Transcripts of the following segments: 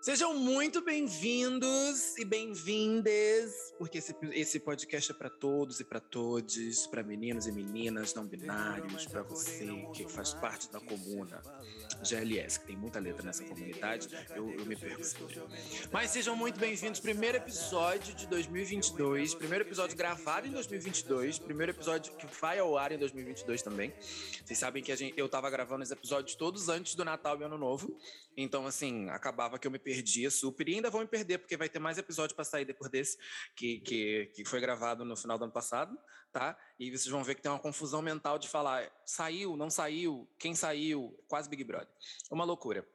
Sejam muito bem-vindos e bem-vindas, porque esse, esse podcast é para todos e para todes, para meninos e meninas não binários, para você que faz parte da comuna GLS, que tem muita letra nessa comunidade, eu, eu me perco sempre. Mas sejam muito bem-vindos, primeiro episódio de 2022, primeiro episódio gravado em 2022, primeiro episódio que vai ao ar em 2022 também. Vocês sabem que a gente, eu tava gravando os episódios todos antes do Natal e Ano Novo, então assim, acabava que eu me perdia super e ainda vão me perder, porque vai ter mais episódio para sair depois desse, que, que, que foi gravado no final do ano passado, tá? E vocês vão ver que tem uma confusão mental de falar saiu, não saiu, quem saiu, quase Big Brother. Uma loucura.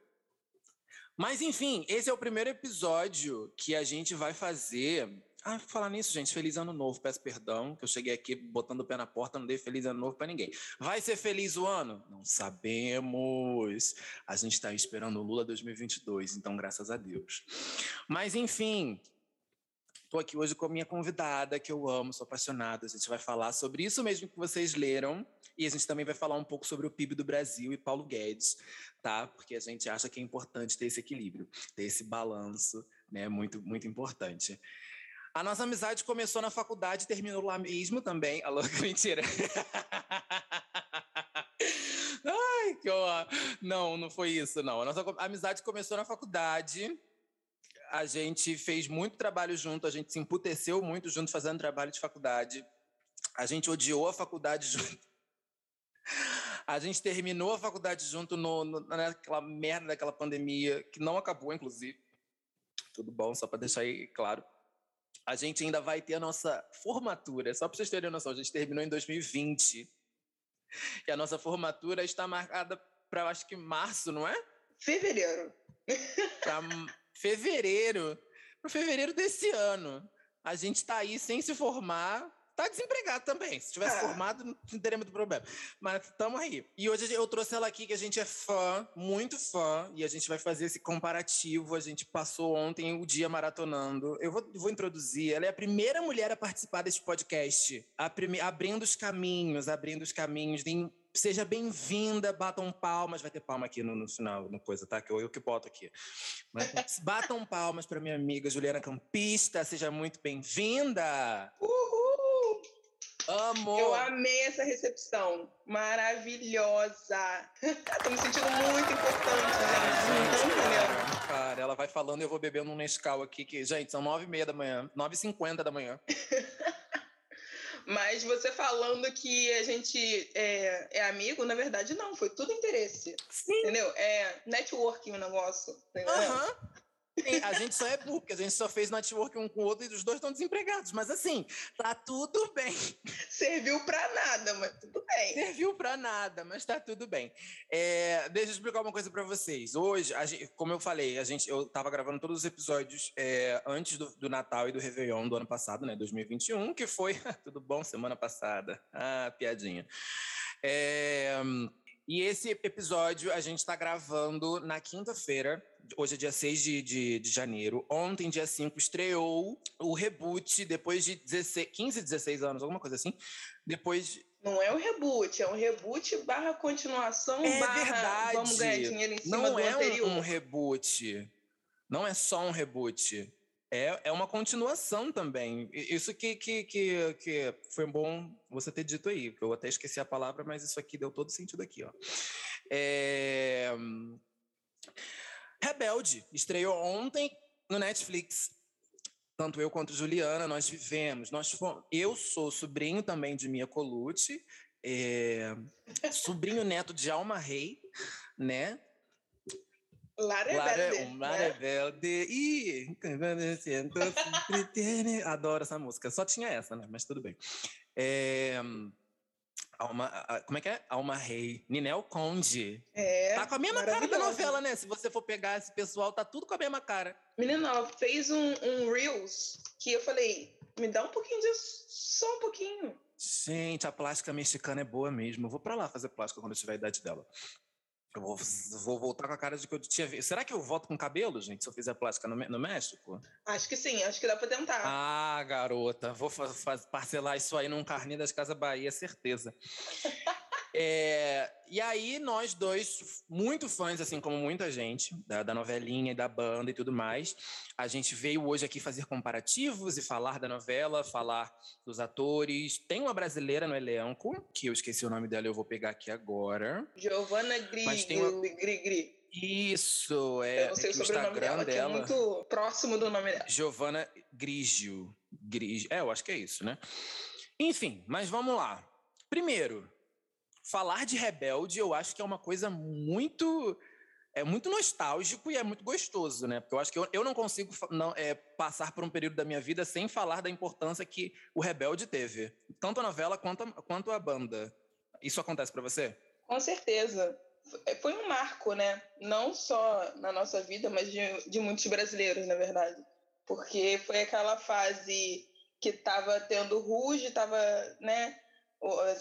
Mas enfim, esse é o primeiro episódio que a gente vai fazer ah, falar nisso, gente, feliz ano novo. Peço perdão, que eu cheguei aqui botando o pé na porta, não dei feliz ano novo para ninguém. Vai ser feliz o ano? Não sabemos. A gente está esperando o Lula 2022, então graças a Deus. Mas enfim, Estou aqui hoje com a minha convidada, que eu amo, sou apaixonada. A gente vai falar sobre isso mesmo que vocês leram. E a gente também vai falar um pouco sobre o PIB do Brasil e Paulo Guedes, tá? Porque a gente acha que é importante ter esse equilíbrio, ter esse balanço, né? Muito, muito importante. A nossa amizade começou na faculdade e terminou lá mesmo também. Alô, mentira. Ai, que ó. Não, não foi isso, não. A nossa amizade começou na faculdade. A gente fez muito trabalho junto, a gente se emputeceu muito junto fazendo trabalho de faculdade. A gente odiou a faculdade junto. A gente terminou a faculdade junto no, no, naquela merda daquela pandemia, que não acabou, inclusive. Tudo bom, só para deixar aí claro a gente ainda vai ter a nossa formatura. Só para vocês terem noção, a gente terminou em 2020. E a nossa formatura está marcada para, acho que março, não é? Fevereiro. Para fevereiro. Para fevereiro desse ano. A gente está aí sem se formar, tá desempregado também. Se tivesse é. formado, não teria muito problema. Mas estamos aí. E hoje eu trouxe ela aqui, que a gente é fã, muito fã, e a gente vai fazer esse comparativo. A gente passou ontem o dia maratonando. Eu vou, vou introduzir. Ela é a primeira mulher a participar deste podcast, a prime... abrindo os caminhos, abrindo os caminhos. De... Seja bem-vinda, batam palmas. Vai ter palma aqui no, no final, no coisa, tá? Que eu, eu que boto aqui. Mas, batam palmas para minha amiga Juliana Campista. Seja muito bem-vinda. Uhul! Amo! Eu amei essa recepção. Maravilhosa. Tô me sentindo muito importante, gente. Não Cara, ela vai falando e eu vou bebendo um Nescau aqui, que, gente, são nove e meia da manhã, nove e cinquenta da manhã. Mas você falando que a gente é, é, amigo, na verdade, não, foi tudo interesse. Sim. Entendeu? É networking o negócio. Entendeu? Uhum. A gente só é burro, porque a gente só fez network um com o outro e os dois estão desempregados. Mas assim, tá tudo bem. Serviu para nada, mas tudo bem. Serviu para nada, mas tá tudo bem. É, deixa eu explicar uma coisa para vocês. Hoje, gente, como eu falei, a gente, eu tava gravando todos os episódios é, antes do, do, Natal e do Réveillon do ano passado, né? 2021, que foi. tudo bom semana passada. Ah, piadinha. É. E esse episódio a gente está gravando na quinta-feira, hoje é dia 6 de, de, de, janeiro. Ontem, dia 5, estreou o reboot, depois de 16, 15, 16 anos, alguma coisa assim. Depois. Não é um reboot, é um reboot barra continuação é barra verdade. vamos ganhar dinheiro em cima Não do é anterior. Um, um reboot. Não é só um reboot. É, é uma continuação também. Isso que, que, que, que foi bom você ter dito aí, que eu até esqueci a palavra, mas isso aqui deu todo sentido aqui. Ó. É... Rebelde estreou ontem no Netflix. Tanto eu quanto Juliana, nós vivemos. Nós fomos, eu sou sobrinho também de Mia Colucci, é, sobrinho neto de Alma Rei, né? Um Lara é verde. Ih, adoro essa música. Só tinha essa, né? Mas tudo bem. É, Alma, como é que é? Alma Rei. Ninel Conde. É. Tá com a mesma cara da novela, né? Se você for pegar esse pessoal, tá tudo com a mesma cara. Menina, ela fez um, um Reels que eu falei, me dá um pouquinho disso, só um pouquinho. Gente, a plástica mexicana é boa mesmo. Eu vou pra lá fazer plástica quando eu tiver a idade dela. Eu vou, vou, voltar com a cara de que eu tinha visto. Será que eu volto com cabelo, gente, se eu fizer plástica no, no México? Acho que sim, acho que dá pra tentar. Ah, garota, vou parcelar isso aí num carnê das Casas Bahia, certeza. É, e aí, nós dois, muito fãs, assim como muita gente, da, da, novelinha e da banda e tudo mais, a gente veio hoje aqui fazer comparativos e falar da novela, falar dos atores. Tem uma brasileira no elenco, que eu esqueci o nome dela, eu vou pegar aqui agora. Giovanna Gri, uma... Gri, Gri. Isso, é. Eu não sei é o sobrenome dela, dela, que é muito próximo do nome dela. Giovanna Grigio. Grigio. É, eu acho que é isso, né? Enfim, mas vamos lá. Primeiro, falar de Rebelde eu acho que é uma coisa muito é muito nostálgico e é muito gostoso, né? Porque eu acho que eu, eu não consigo não, é, passar por um período da minha vida sem falar da importância que o Rebelde teve, tanto a novela quanto a, quanto a banda. Isso acontece para você? Com certeza. Foi um marco, né? Não só na nossa vida, mas de, de muitos brasileiros, na verdade. Porque foi aquela fase que estava tendo Ruge, estava, né?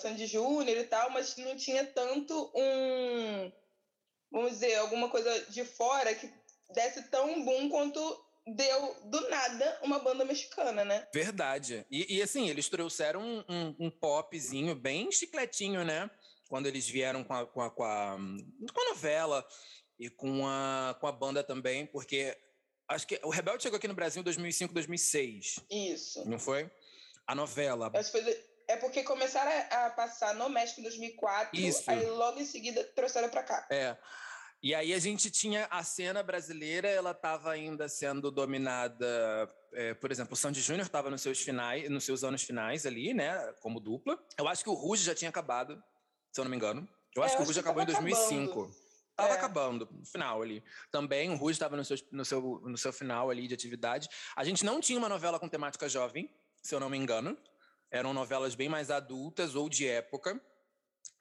Sandy Júnior e tal, mas não tinha tanto um, vamos dizer, alguma coisa de fora que desse tão bom quanto deu do nada uma banda mexicana, né? Verdade. E, e assim, eles trouxeram um, um, um, popzinho bem chicletinho, né? Quando eles vieram com a, com a, com a, com a novela e com a, com a banda também, porque acho que o Rebelde chegou aqui no Brasil em 2005, 2006. Isso. Não foi? A novela. Acho que foi é porque começaram a passar no México em 2004, Isso. aí logo em seguida trouxeram para cá. É. E aí a gente tinha a cena brasileira, ela estava ainda sendo dominada, é, por exemplo, o Sandy Júnior estava nos seus finais, nos seus anos finais ali, né, como dupla. Eu acho que o Ruge já tinha acabado, se eu não me engano. Eu acho é, que o Ruge acabou em 2005. Acabando. Tava é. acabando, no final ali. Também o Ruge estava no seu, no, seu, no seu final ali de atividade. A gente não tinha uma novela com temática jovem, se eu não me engano eram novelas bem mais adultas ou de época.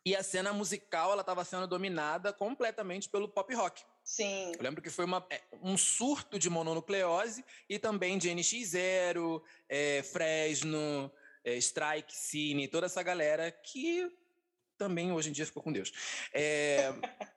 E a cena musical ela estava sendo dominada completamente pelo pop rock. Sim. Eu lembro que foi uma, é, um surto de mononucleose e também de NX0, é, Fresno, é, Strike, Cine, toda essa galera que também hoje em dia ficou com Deus. É,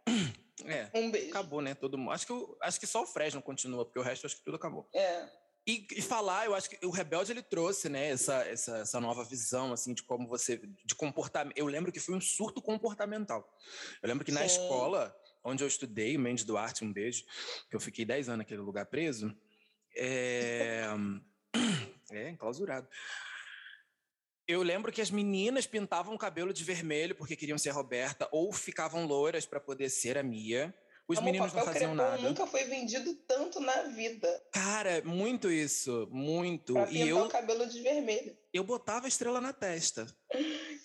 é, um beijo. Acabou, né? Todo mundo. Acho que, eu, acho que só o Fresno continua, porque o resto acho que tudo acabou. É. E, e, falar, eu acho que o Rebelde ele trouxe, né, essa, essa, essa nova visão, assim, de como você, de comportamento. Eu lembro que foi um surto comportamental. Eu lembro que Sim. na escola onde eu estudei, Mendes Duarte, um beijo, que eu fiquei 10 anos naquele lugar preso, é, é enclausurado. Eu lembro que as meninas pintavam o cabelo de vermelho porque queriam ser Roberta, ou ficavam louras para poder ser a Mia. Os Como meninos não faziam nada. nunca foi vendido tanto na vida. Cara, muito isso, muito. Pra e eu o cabelo de vermelho. Eu botava estrela na testa.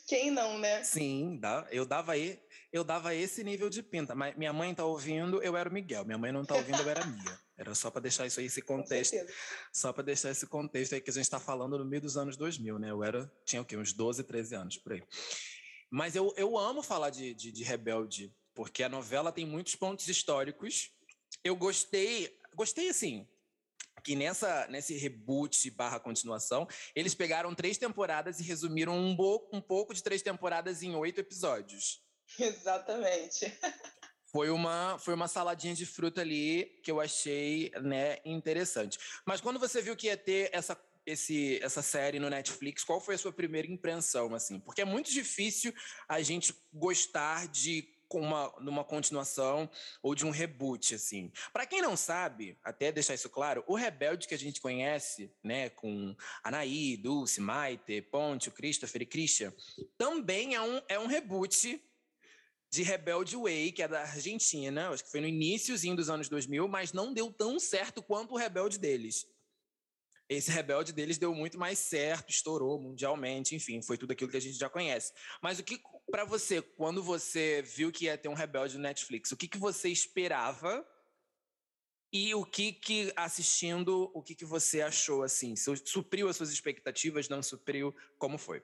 Quem não, né? Sim, eu dava aí, eu dava esse nível de pinta. Mas minha mãe tá ouvindo, eu era o Miguel. Minha mãe não tá ouvindo, eu era a Mia. Era só para deixar isso aí, esse contexto. Só para deixar esse contexto aí que a gente está falando no meio dos anos 2000, né? Eu era, tinha o quê? Uns 12, 13 anos por aí. Mas eu, eu amo falar de, de, de Rebelde porque a novela tem muitos pontos históricos. Eu gostei, gostei assim, que nessa nesse reboot barra continuação, eles pegaram três temporadas e resumiram um, bo, um pouco de três temporadas em oito episódios. Exatamente. Foi uma, foi uma saladinha de fruta ali que eu achei né, interessante. Mas quando você viu que ia ter essa, esse, essa série no Netflix, qual foi a sua primeira impressão? assim? Porque é muito difícil a gente gostar de uma, numa continuação ou de um reboot, assim. Para quem não sabe, até deixar isso claro, o Rebelde que a gente conhece, né, com Anaí, Dulce, Maite, Ponte, o Christopher e Christian, também é um, é um reboot de Rebelde Way, que é da Argentina, acho que foi no iníciozinho dos anos 2000, mas não deu tão certo quanto o Rebelde deles esse rebelde deles deu muito mais certo, estourou mundialmente, enfim, foi tudo aquilo que a gente já conhece. Mas o que, para você, quando você viu que ia ter um rebelde no Netflix, o que, que você esperava e o que que assistindo, o que que você achou assim? Supriu as suas expectativas, não supriu? Como foi?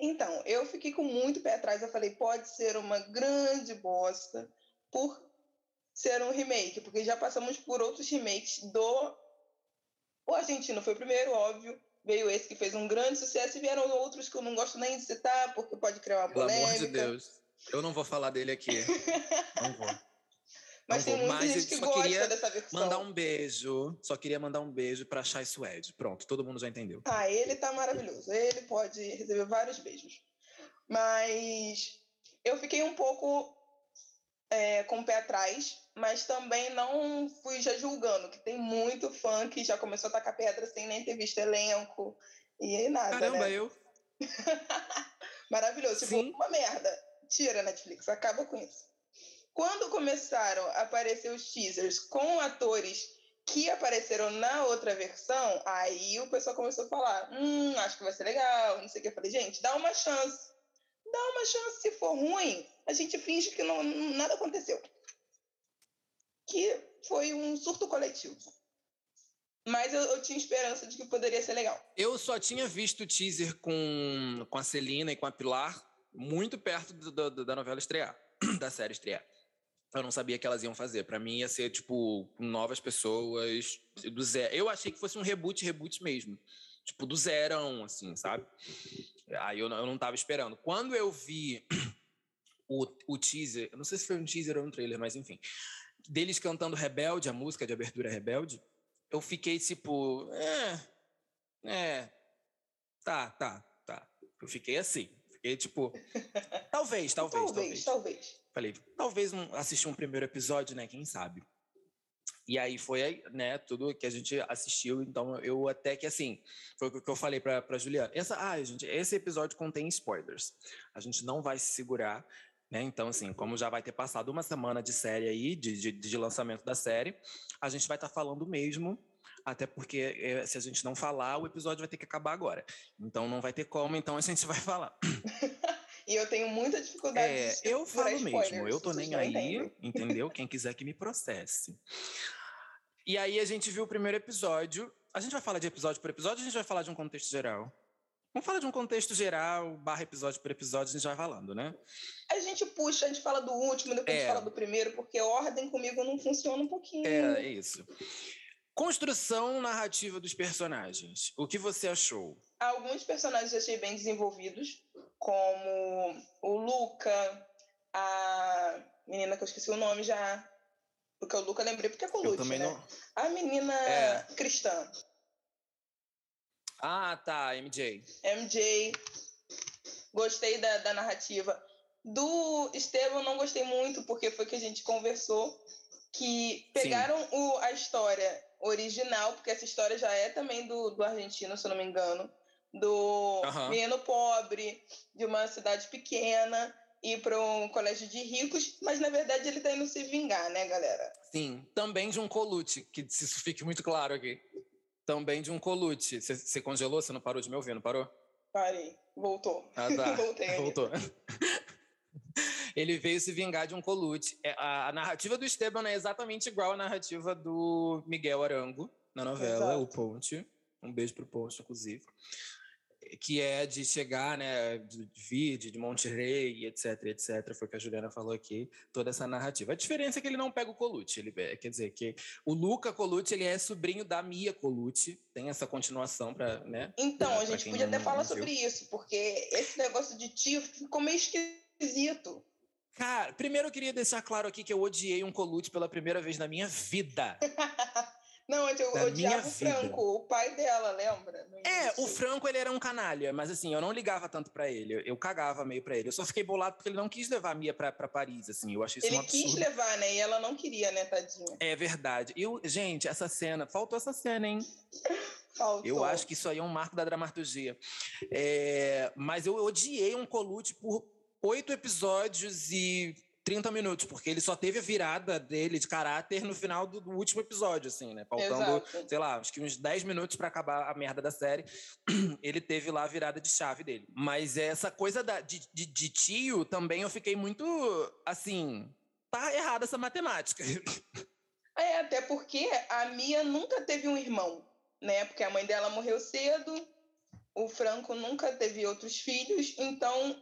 Então, eu fiquei com muito pé atrás. Eu falei, pode ser uma grande bosta por ser um remake, porque já passamos por outros remakes do o argentino foi o primeiro, óbvio. Veio esse que fez um grande sucesso e vieram outros que eu não gosto nem de citar, porque pode criar uma polêmica. Pelo amor de Deus. Eu não vou falar dele aqui. não vou. Mas não tem muita gente que gosta dessa versão. Mandar um beijo. Só queria mandar um beijo para Chai Suede. Pronto, todo mundo já entendeu. Ah, ele tá maravilhoso. Ele pode receber vários beijos. Mas eu fiquei um pouco é, com o pé atrás, mas também não fui já julgando, que tem muito fã que já começou a tacar pedra sem nem ter visto elenco e nada, Caramba, né? eu. Maravilhoso. Tipo, Sim. uma merda. Tira Netflix, acaba com isso. Quando começaram a aparecer os teasers com atores que apareceram na outra versão, aí o pessoal começou a falar: hum, acho que vai ser legal, não sei o que. Eu falei, gente, dá uma chance. Dá uma chance. Se for ruim, a gente finge que não, nada aconteceu. Que foi um surto coletivo. Mas eu, eu tinha esperança de que poderia ser legal. Eu só tinha visto o teaser com, com a Celina e com a Pilar muito perto do- do- da novela estrear, da série estrear. Eu não sabia que elas iam fazer. Pra mim ia ser, tipo, novas pessoas, do zero. Eu achei que fosse um reboot, reboot mesmo. Tipo, do zerão, assim, sabe? Aí eu, não- eu não tava esperando. Quando eu vi o, o teaser, eu não sei se foi um teaser ou um trailer, mas enfim, deles cantando Rebelde, a música de abertura Rebelde, eu fiquei tipo, é, é, tá, tá, tá. Eu fiquei assim, fiquei tipo, talvez, talvez, talvez. talvez. talvez. Falei, talvez um, assistir um primeiro episódio, né? Quem sabe? E aí foi, né, tudo que a gente assistiu, então eu até que assim, foi o que eu falei pra, pra Juliana. Essa, ah, gente, esse episódio contém spoilers. A gente não vai se segurar, né? Então, assim, como já vai ter passado uma semana de série aí, de, de, de lançamento da série, a gente vai estar falando mesmo, até porque eh, se a gente não falar, o episódio vai ter que acabar agora. Então não vai ter como, então a gente vai falar. E eu tenho muita dificuldade É, de eu falo mesmo, eu tô nem aí, entendeu? Quem quiser que me processe. E aí a gente viu o primeiro episódio. A gente vai falar de episódio por episódio ou a gente vai falar de um contexto geral? Vamos falar de um contexto geral, barra episódio por episódio, a gente vai falando, né? A gente puxa, a gente fala do último, depois a É. gente fala do primeiro, porque ordem comigo não funciona um pouquinho. É, é isso. Construção narrativa dos personagens. O que você achou? Alguns personagens eu achei bem desenvolvidos, como o Luca, a menina que eu esqueci o nome já. Porque o Luca lembrei porque é com o Lute, né? não. A menina É. cristã, Ah, tá, MJ. MJ. Gostei da, da narrativa. Do Esteban não gostei muito, porque foi que a gente conversou, que pegaram o, a história original, porque essa história já é também do, do argentino, se eu não me engano, do Aham. menino pobre, de uma cidade pequena, ir para um colégio de ricos, mas na verdade ele tá indo se vingar, né, galera? Sim, também de um colute, que isso fique muito claro aqui. Também de um colute. Você- congelou? Você não parou de me ouvir, não parou? Parei, voltou. Ah, tá. Voltei. Voltou. Ele veio se vingar de um colute. É, a, a narrativa do Esteban é exatamente igual à narrativa do Miguel Arango na novela, Exato. o Ponte. Um beijo pro Ponte, inclusive. Que é de chegar, né, de de vir de, Monterrey, etc, etc. Foi o que a Juliana falou aqui, toda essa narrativa. A diferença é que ele não pega o Colucci. Ele, é, quer dizer, que o Luca Colucci, ele é sobrinho da Mia Colucci. Tem essa continuação para, né? Então, Pra- a gente podia até falar sobre isso, porque esse negócio de tio ficou meio esquisito. Cara, primeiro eu queria deixar claro aqui que eu odiei um Colucci pela primeira vez na minha vida. Não, eu Da odiava o Franco, o pai dela, lembra? É, o Franco ele era um canalha, mas assim, eu não ligava tanto pra ele, eu, eu cagava meio pra ele. Eu só fiquei bolado porque ele não quis levar a Mia pra, pra Paris, assim, eu achei isso Ele um quis levar, né? E ela não queria, né, tadinha? É verdade. Eu, gente, essa cena, faltou essa cena, hein? Faltou. Eu acho que isso aí é um marco da dramaturgia. É, mas eu odiei um Colucci por oito episódios e 30 minutos, porque ele só teve a virada dele de caráter no final do, do último episódio, assim, né? Faltando, Exato. sei lá, acho que uns 10 minutos para acabar a merda da série, ele teve lá a virada de chave dele. Mas essa coisa da, de, de, de tio também eu fiquei muito, assim, tá errada essa matemática. É, até porque a Mia nunca teve um irmão, né? Porque a mãe dela morreu cedo, o Franco nunca teve outros filhos, então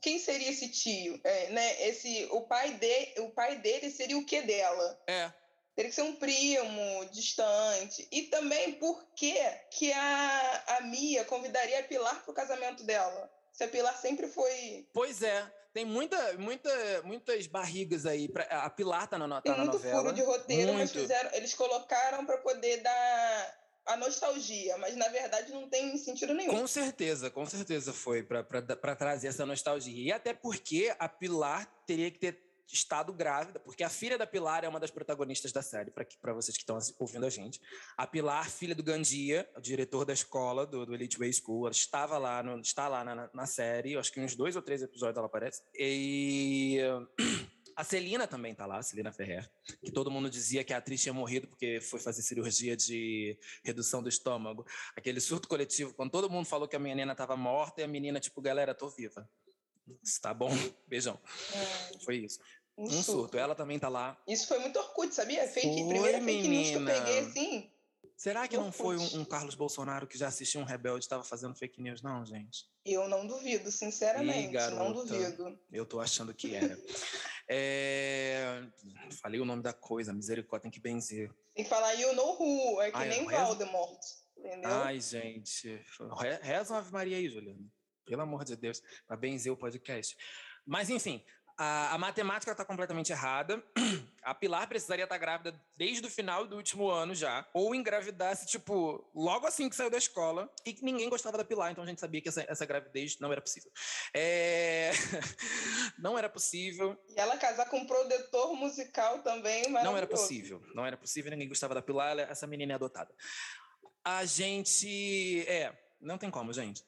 quem seria esse tio? É, né? Esse, o, pai de, o pai dele seria o que dela? É, Teria que ser um primo distante. E também por que, que a, a Mia convidaria a Pilar pro casamento dela? Se a Pilar sempre foi. Pois é, tem muita, muita, muitas barrigas aí. Pra, a Pilar tá na, no- Tem tá na muito novela. furo de roteiro, mas muito. fizeram, eles colocaram para poder dar a nostalgia, mas na verdade não tem sentido nenhum. Com certeza, com certeza foi para trazer essa nostalgia. E até porque a Pilar teria que ter estado grávida, porque a filha da Pilar é uma das protagonistas da série, para vocês que estão ouvindo a gente. A Pilar, filha do Gandia, o diretor da escola do, do Elite Way School, ela estava lá, no, está lá na, na série, acho que uns dois ou três episódios ela aparece. E a Celina também tá lá, a Celina Ferrer, que todo mundo dizia que a atriz tinha morrido porque foi fazer cirurgia de redução do estômago. Aquele surto coletivo, quando todo mundo falou que a menina estava morta e a menina, tipo, galera, tô viva. Tá bom, beijão. É. Foi isso. Um, um surto. surto. Ela também tá lá. Isso foi muito Orkut, sabia? Fake, foi, primeira fake news que eu peguei assim. Será que não foi um, um, Carlos Bolsonaro que já assistiu um rebelde e estava fazendo fake news, não, gente? Eu não duvido, sinceramente. Ih, não duvido. Eu tô achando que era. É... Falei o nome da coisa, misericórdia, tem que benzer. Tem que falar you know who, é que Ai, nem reza... Voldemort, entendeu? Ai, gente. Reza uma Ave Maria aí, Juliana. Pelo amor de Deus, para benzer o podcast. Mas, enfim, a, a matemática está completamente errada. A Pilar precisaria estar tá grávida desde o final do último ano já. Ou engravidasse, tipo, logo assim que saiu da escola. E que ninguém gostava da Pilar, então a gente sabia que essa, essa gravidez não era possível. É... não era possível. E ela casar com um produtor musical também, Não era possível. Não era possível, ninguém gostava da Pilar. Essa menina é adotada. A gente. É, não tem como, gente.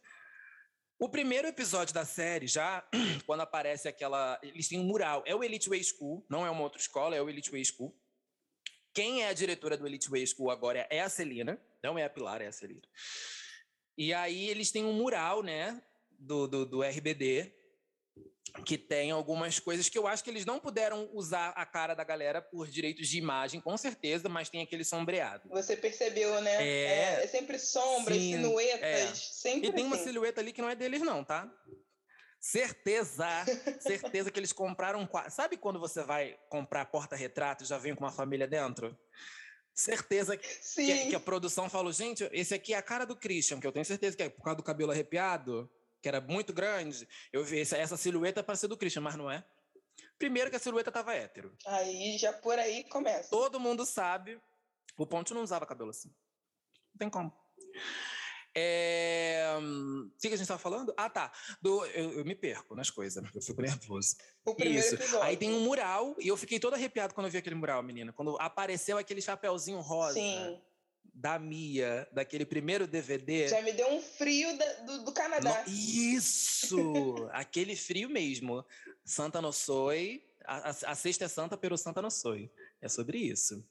O primeiro episódio da série, já quando aparece aquela. Eles têm um mural. É o Elite Way School, não é uma outra escola, é o Elite Way School. Quem é a diretora do Elite Way School agora é a Celina, não é a Pilar, é a Celina. E aí eles têm um mural, né, do, do, do RBD, que tem algumas coisas que eu acho que eles não puderam usar a cara da galera por direitos de imagem, com certeza, mas tem aquele sombreado. Você percebeu, né? É, é, é sempre sombras, sim, silhuetas, é. sempre E tem assim. uma silhueta ali que não é deles não, tá? Certeza, certeza que eles compraram... Sabe quando você vai comprar porta-retrato e já vem com uma família dentro? Certeza que, que, a produção falou, gente, esse aqui é a cara do Christian, que eu tenho certeza que é por causa do cabelo arrepiado que era muito grande, eu vi essa, essa silhueta para ser do Christian, mas não é. Primeiro que a silhueta tava hétero. Aí já por aí começa. Todo mundo sabe. O Ponte não usava cabelo assim. Não tem como. É... O que a gente estava falando? Ah, tá. Do... Eu, eu, me perco nas coisas, eu fico nervoso. O primeiro Isso. Episódio. Aí tem um mural, e eu fiquei todo arrepiado quando eu vi aquele mural, menina. Quando apareceu aquele chapéuzinho rosa. Sim da Mia, daquele primeiro DVD. Já me deu um frio da, do, do, Canadá. No, isso! aquele frio mesmo. Santa no Soy. A, a, a, sexta é santa, pero santa no soy. É sobre isso.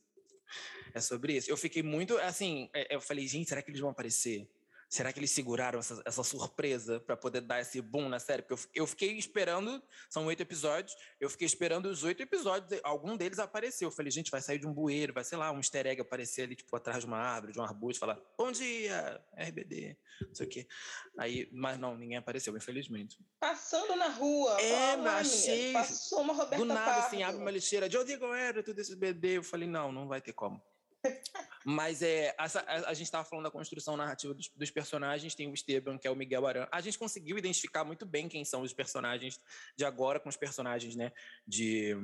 É sobre isso. Eu fiquei muito, assim, é, eu falei, gente, será que eles vão aparecer? Será que eles seguraram essa, essa surpresa para poder dar esse boom na série? Porque eu, eu fiquei esperando, são oito episódios, eu fiquei esperando os oito episódios, algum deles apareceu. Eu falei, gente, vai sair de um bueiro, vai, sei lá, um easter egg aparecer ali, tipo, atrás de uma árvore, de um arbusto, falar, bom dia, RBD, não sei o quê. Aí, mas não, ninguém apareceu, infelizmente. Passando na rua, é, achei. Passou uma Roberta Do nada, Pardo. assim, abre uma lixeira, de onde era tudo esse BD. Eu falei, não, não vai ter como. Mas é, a, a, gente estava falando da construção narrativa dos, dos, personagens, tem o Esteban, que é o Miguel Aran. A gente conseguiu identificar muito bem quem são os personagens de agora com os personagens né, de,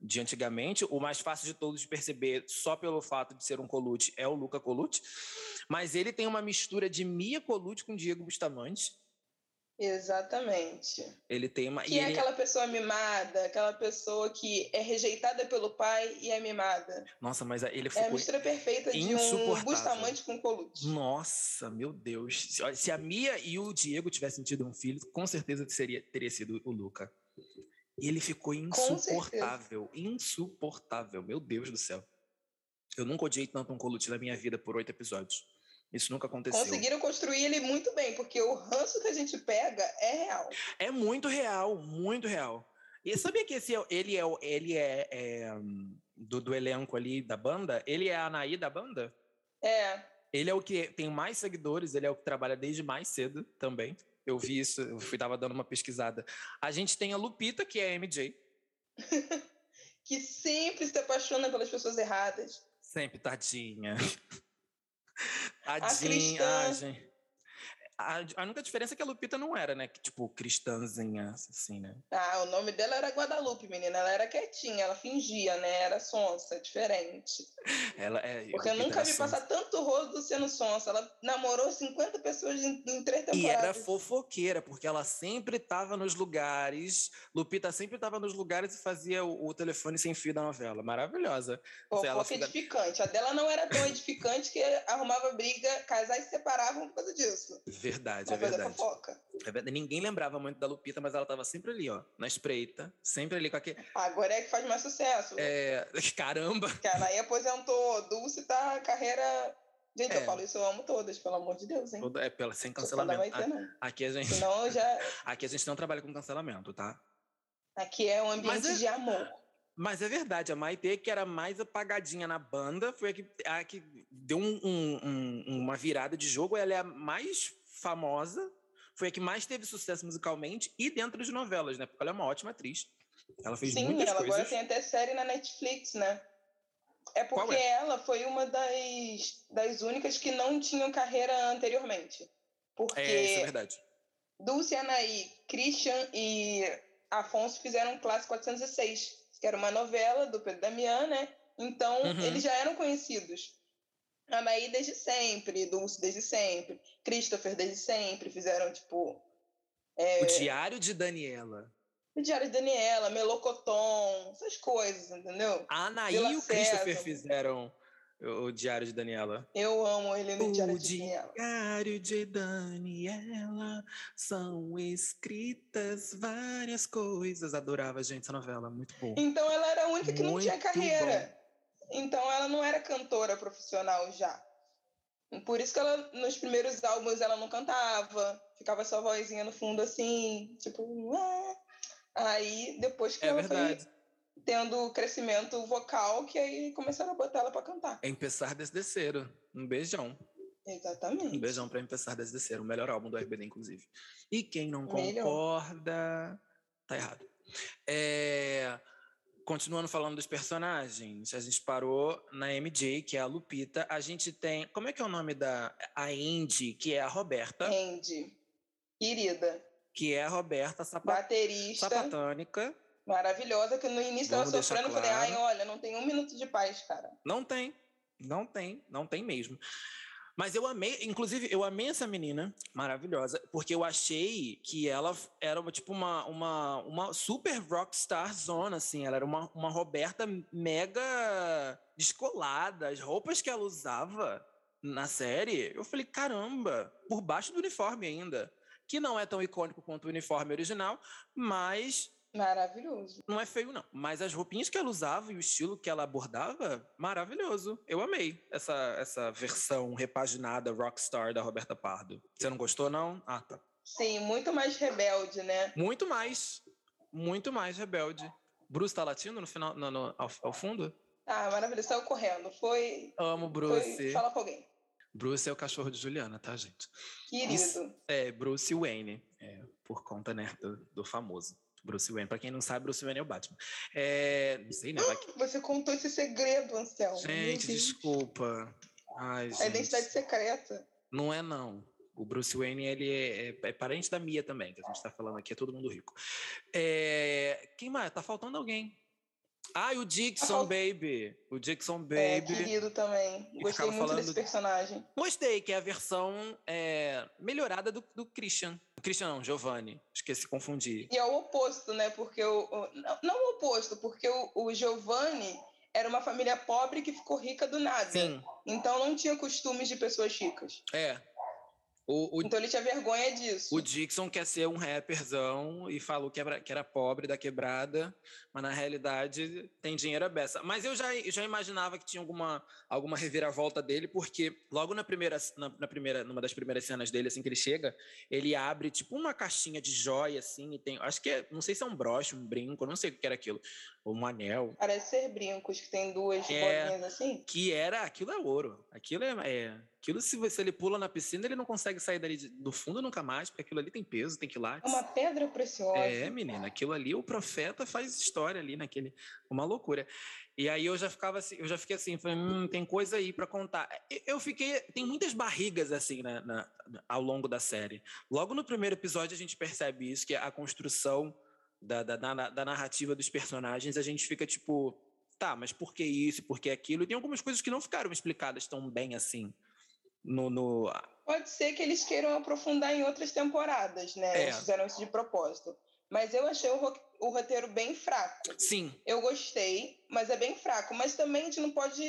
de antigamente. O mais fácil de todos de perceber, só pelo fato de ser um Colucci, é o Luca Colucci. Mas ele tem uma mistura de Mia Colucci com Diego Bustamante. Exatamente. Ele tem uma. Que é ele... aquela pessoa mimada, aquela pessoa que é rejeitada pelo pai e é mimada. Nossa, mas ele foi. É a mistura perfeita de um Bustamante com Colucci. Nossa, meu Deus. Se a Mia e o Diego tivessem tido um filho, com certeza seria, teria sido o Luca. E ele ficou insuportável. Insuportável. Meu Deus do céu. Eu nunca odiei tanto um Colucci na minha vida por oito episódios. Isso nunca aconteceu. Conseguiram construir ele muito bem, porque o ranço que a gente pega é real. É muito real, muito real. E sabia que esse, é ele é, ele é, é do, do, elenco ali da banda? Ele é a Anaí da banda? É. Ele é o que tem mais seguidores, ele é o que trabalha desde mais cedo também. Eu vi isso, eu fui tava dando uma pesquisada. A gente tem a Lupita, que é a MJ. que sempre se apaixona pelas pessoas erradas. Sempre, tadinha. A, A, a única diferença é que a Lupita não era, né? Que, tipo, cristãzinha, assim, né? Ah, o nome dela era Guadalupe, menina. Ela era quietinha, ela fingia, né? Era sonsa, diferente. Ela é. Porque eu nunca vi passar tanto rodo sendo sonsa. Ela namorou 50 pessoas em, em três temporadas. E era fofoqueira, porque ela sempre estava nos lugares. Lupita sempre estava nos lugares e fazia o, o, telefone sem fio da novela. Maravilhosa. Fofoca ela edificante. A dela não era tão edificante que arrumava briga, casais se separavam por causa disso. Verdade, é verdade. é verdade. Ninguém lembrava muito da Lupita, mas ela estava sempre ali, ó, na espreita, sempre ali com aquele. Agora é que faz mais sucesso. É, caramba. Ela aí aposentou, Dulce tá carreira. Gente, é. eu falo isso, eu amo todas, pelo amor de Deus, hein? é, pela, sem cancelamento. Ter, não. Aqui a gente. Senão já... Aqui a gente não trabalha com cancelamento, tá? Aqui é um ambiente é... de amor. Mas é verdade, a Maite, que era mais apagadinha na banda, foi a que, a que deu um, um, um, uma virada de jogo. Ela é a mais famosa, foi a que mais teve sucesso musicalmente e dentro de novelas, né? Porque ela é uma ótima atriz. Ela fez Sim, muitas ela coisas. agora tem até série na Netflix, né? É porque é? ela foi uma das, das únicas que não tinham carreira anteriormente. Porque é, isso é verdade. Dulce Anaí, Christian e Afonso fizeram um clássico 406, que era uma novela do Pedro Damian, né? Então, uhum. eles já eram conhecidos. Anaí desde sempre, Dulce desde sempre, Christopher desde sempre, fizeram, tipo... É... O Diário de Daniela. O Diário de Daniela, Melocoton, essas coisas, entendeu? A Anaí e o Christopher fizeram o Diário de Daniela. Eu amo ele no o Diário de Daniela. Diário de Daniela são escritas várias coisas. Adorava, gente, essa novela, muito bom. Então ela era a única que muito não tinha carreira. Bom. Então ela não era cantora profissional já. Por isso que ela, nos primeiros álbuns, ela não cantava. Ficava só vozinha no fundo, assim, tipo... Ah. Aí, depois que é ela verdade. foi tendo crescimento vocal que aí começaram a botar ela para cantar. É Empezar desde cero. Um beijão. Exatamente. Um beijão para Empezar desde cero. O melhor álbum do RBD, inclusive. E quem não Melhor. concorda, tá errado. É... Continuando falando dos personagens, a gente parou na MJ, que é a Lupita. A gente tem. Como é que é o nome da. A Andy, que é a Roberta. Andy. Querida. Que é a Roberta Sapa... Baterista. Sapatônica maravilhosa, que no início Vamos tava sofrendo, claro. falei, ai, olha, não tem um minuto de paz, cara. Não tem, não tem, não tem mesmo. Mas eu amei, inclusive, eu amei essa menina maravilhosa, porque eu achei que ela era tipo uma, uma, uma super rockstar zona, assim. Ela era uma, uma Roberta mega descolada. As roupas que ela usava na série, eu falei, caramba, por baixo do uniforme ainda. Que não é tão icônico quanto o uniforme original, mas Maravilhoso. Não é feio, não. Mas as roupinhas que ela usava e o estilo que ela abordava, maravilhoso. Eu amei essa, essa versão repaginada rockstar da Roberta Pardo. Você não gostou, não? Ah, tá. Sim, muito mais rebelde, né? Muito mais. Muito mais rebelde. Bruce tá latindo no final, no, no ao, ao, fundo? Ah, maravilhoso. Saiu correndo. Foi. Amo Bruce. Foi falar com alguém. Bruce é o cachorro de Juliana, tá, gente? Querido. Isso, é, Bruce Wayne. É, por conta, né, do, do famoso. Bruce Wayne. Pra quem não sabe, Bruce Wayne é o Batman. É, não sei, né? Que... Você contou esse segredo, Anselmo. Gente, desculpa. Ai, a identidade secreta. Não é, não. O Bruce Wayne, ele é, é, é, parente da Mia também, que a gente tá falando aqui, é todo mundo rico. É, quem mais? Tá faltando alguém. Ah, e o Dixon, Baby. O Dixon é, Baby. É, querido também. Gostei muito falando... desse personagem. Gostei, que é a versão é, melhorada do, do Christian. Christian não, Giovanni. Esqueci, confundi. E é o oposto, né? Porque o... o não, não o oposto, porque o, o Giovanni era uma família pobre que ficou rica do nada. Sim. Então não tinha costumes de pessoas ricas. É, o, o, então ele tinha vergonha disso. O Dixon quer ser um rapperzão e falou que era, que era pobre da quebrada, mas na realidade tem dinheiro a beça. Mas eu já, já imaginava que tinha alguma, alguma reviravolta dele, porque logo na primeira, na, na, primeira, numa das primeiras cenas dele, assim que ele chega, ele abre tipo uma caixinha de joia, assim, e tem. Acho que é, não sei se é um broche, um brinco, não sei o que era aquilo. Ou um anel. Parece ser brincos, que tem duas é, bolinhas assim. Que era, aquilo é ouro. Aquilo é, é Aquilo, se você ele pula na piscina, ele não consegue sair dali do fundo nunca mais, porque aquilo ali tem peso, tem quilates. É uma pedra preciosa. É, menina, aquilo ali, o profeta faz história ali naquele. Uma loucura. E aí eu já ficava assim, eu já fiquei assim, falei, hum, tem coisa aí para contar. Eu fiquei. Tem muitas barrigas assim na, na, ao longo da série. Logo no primeiro episódio a gente percebe isso, que é a construção da, da, da, da narrativa dos personagens, a gente fica tipo tá, mas por que isso, por que aquilo? E tem algumas coisas que não ficaram explicadas tão bem assim. No, no... Pode ser que eles queiram aprofundar em outras temporadas, né? É. Eles fizeram isso de propósito. Mas eu achei o, o roteiro bem fraco. Sim. Eu gostei, mas é bem fraco. Mas também a gente não pode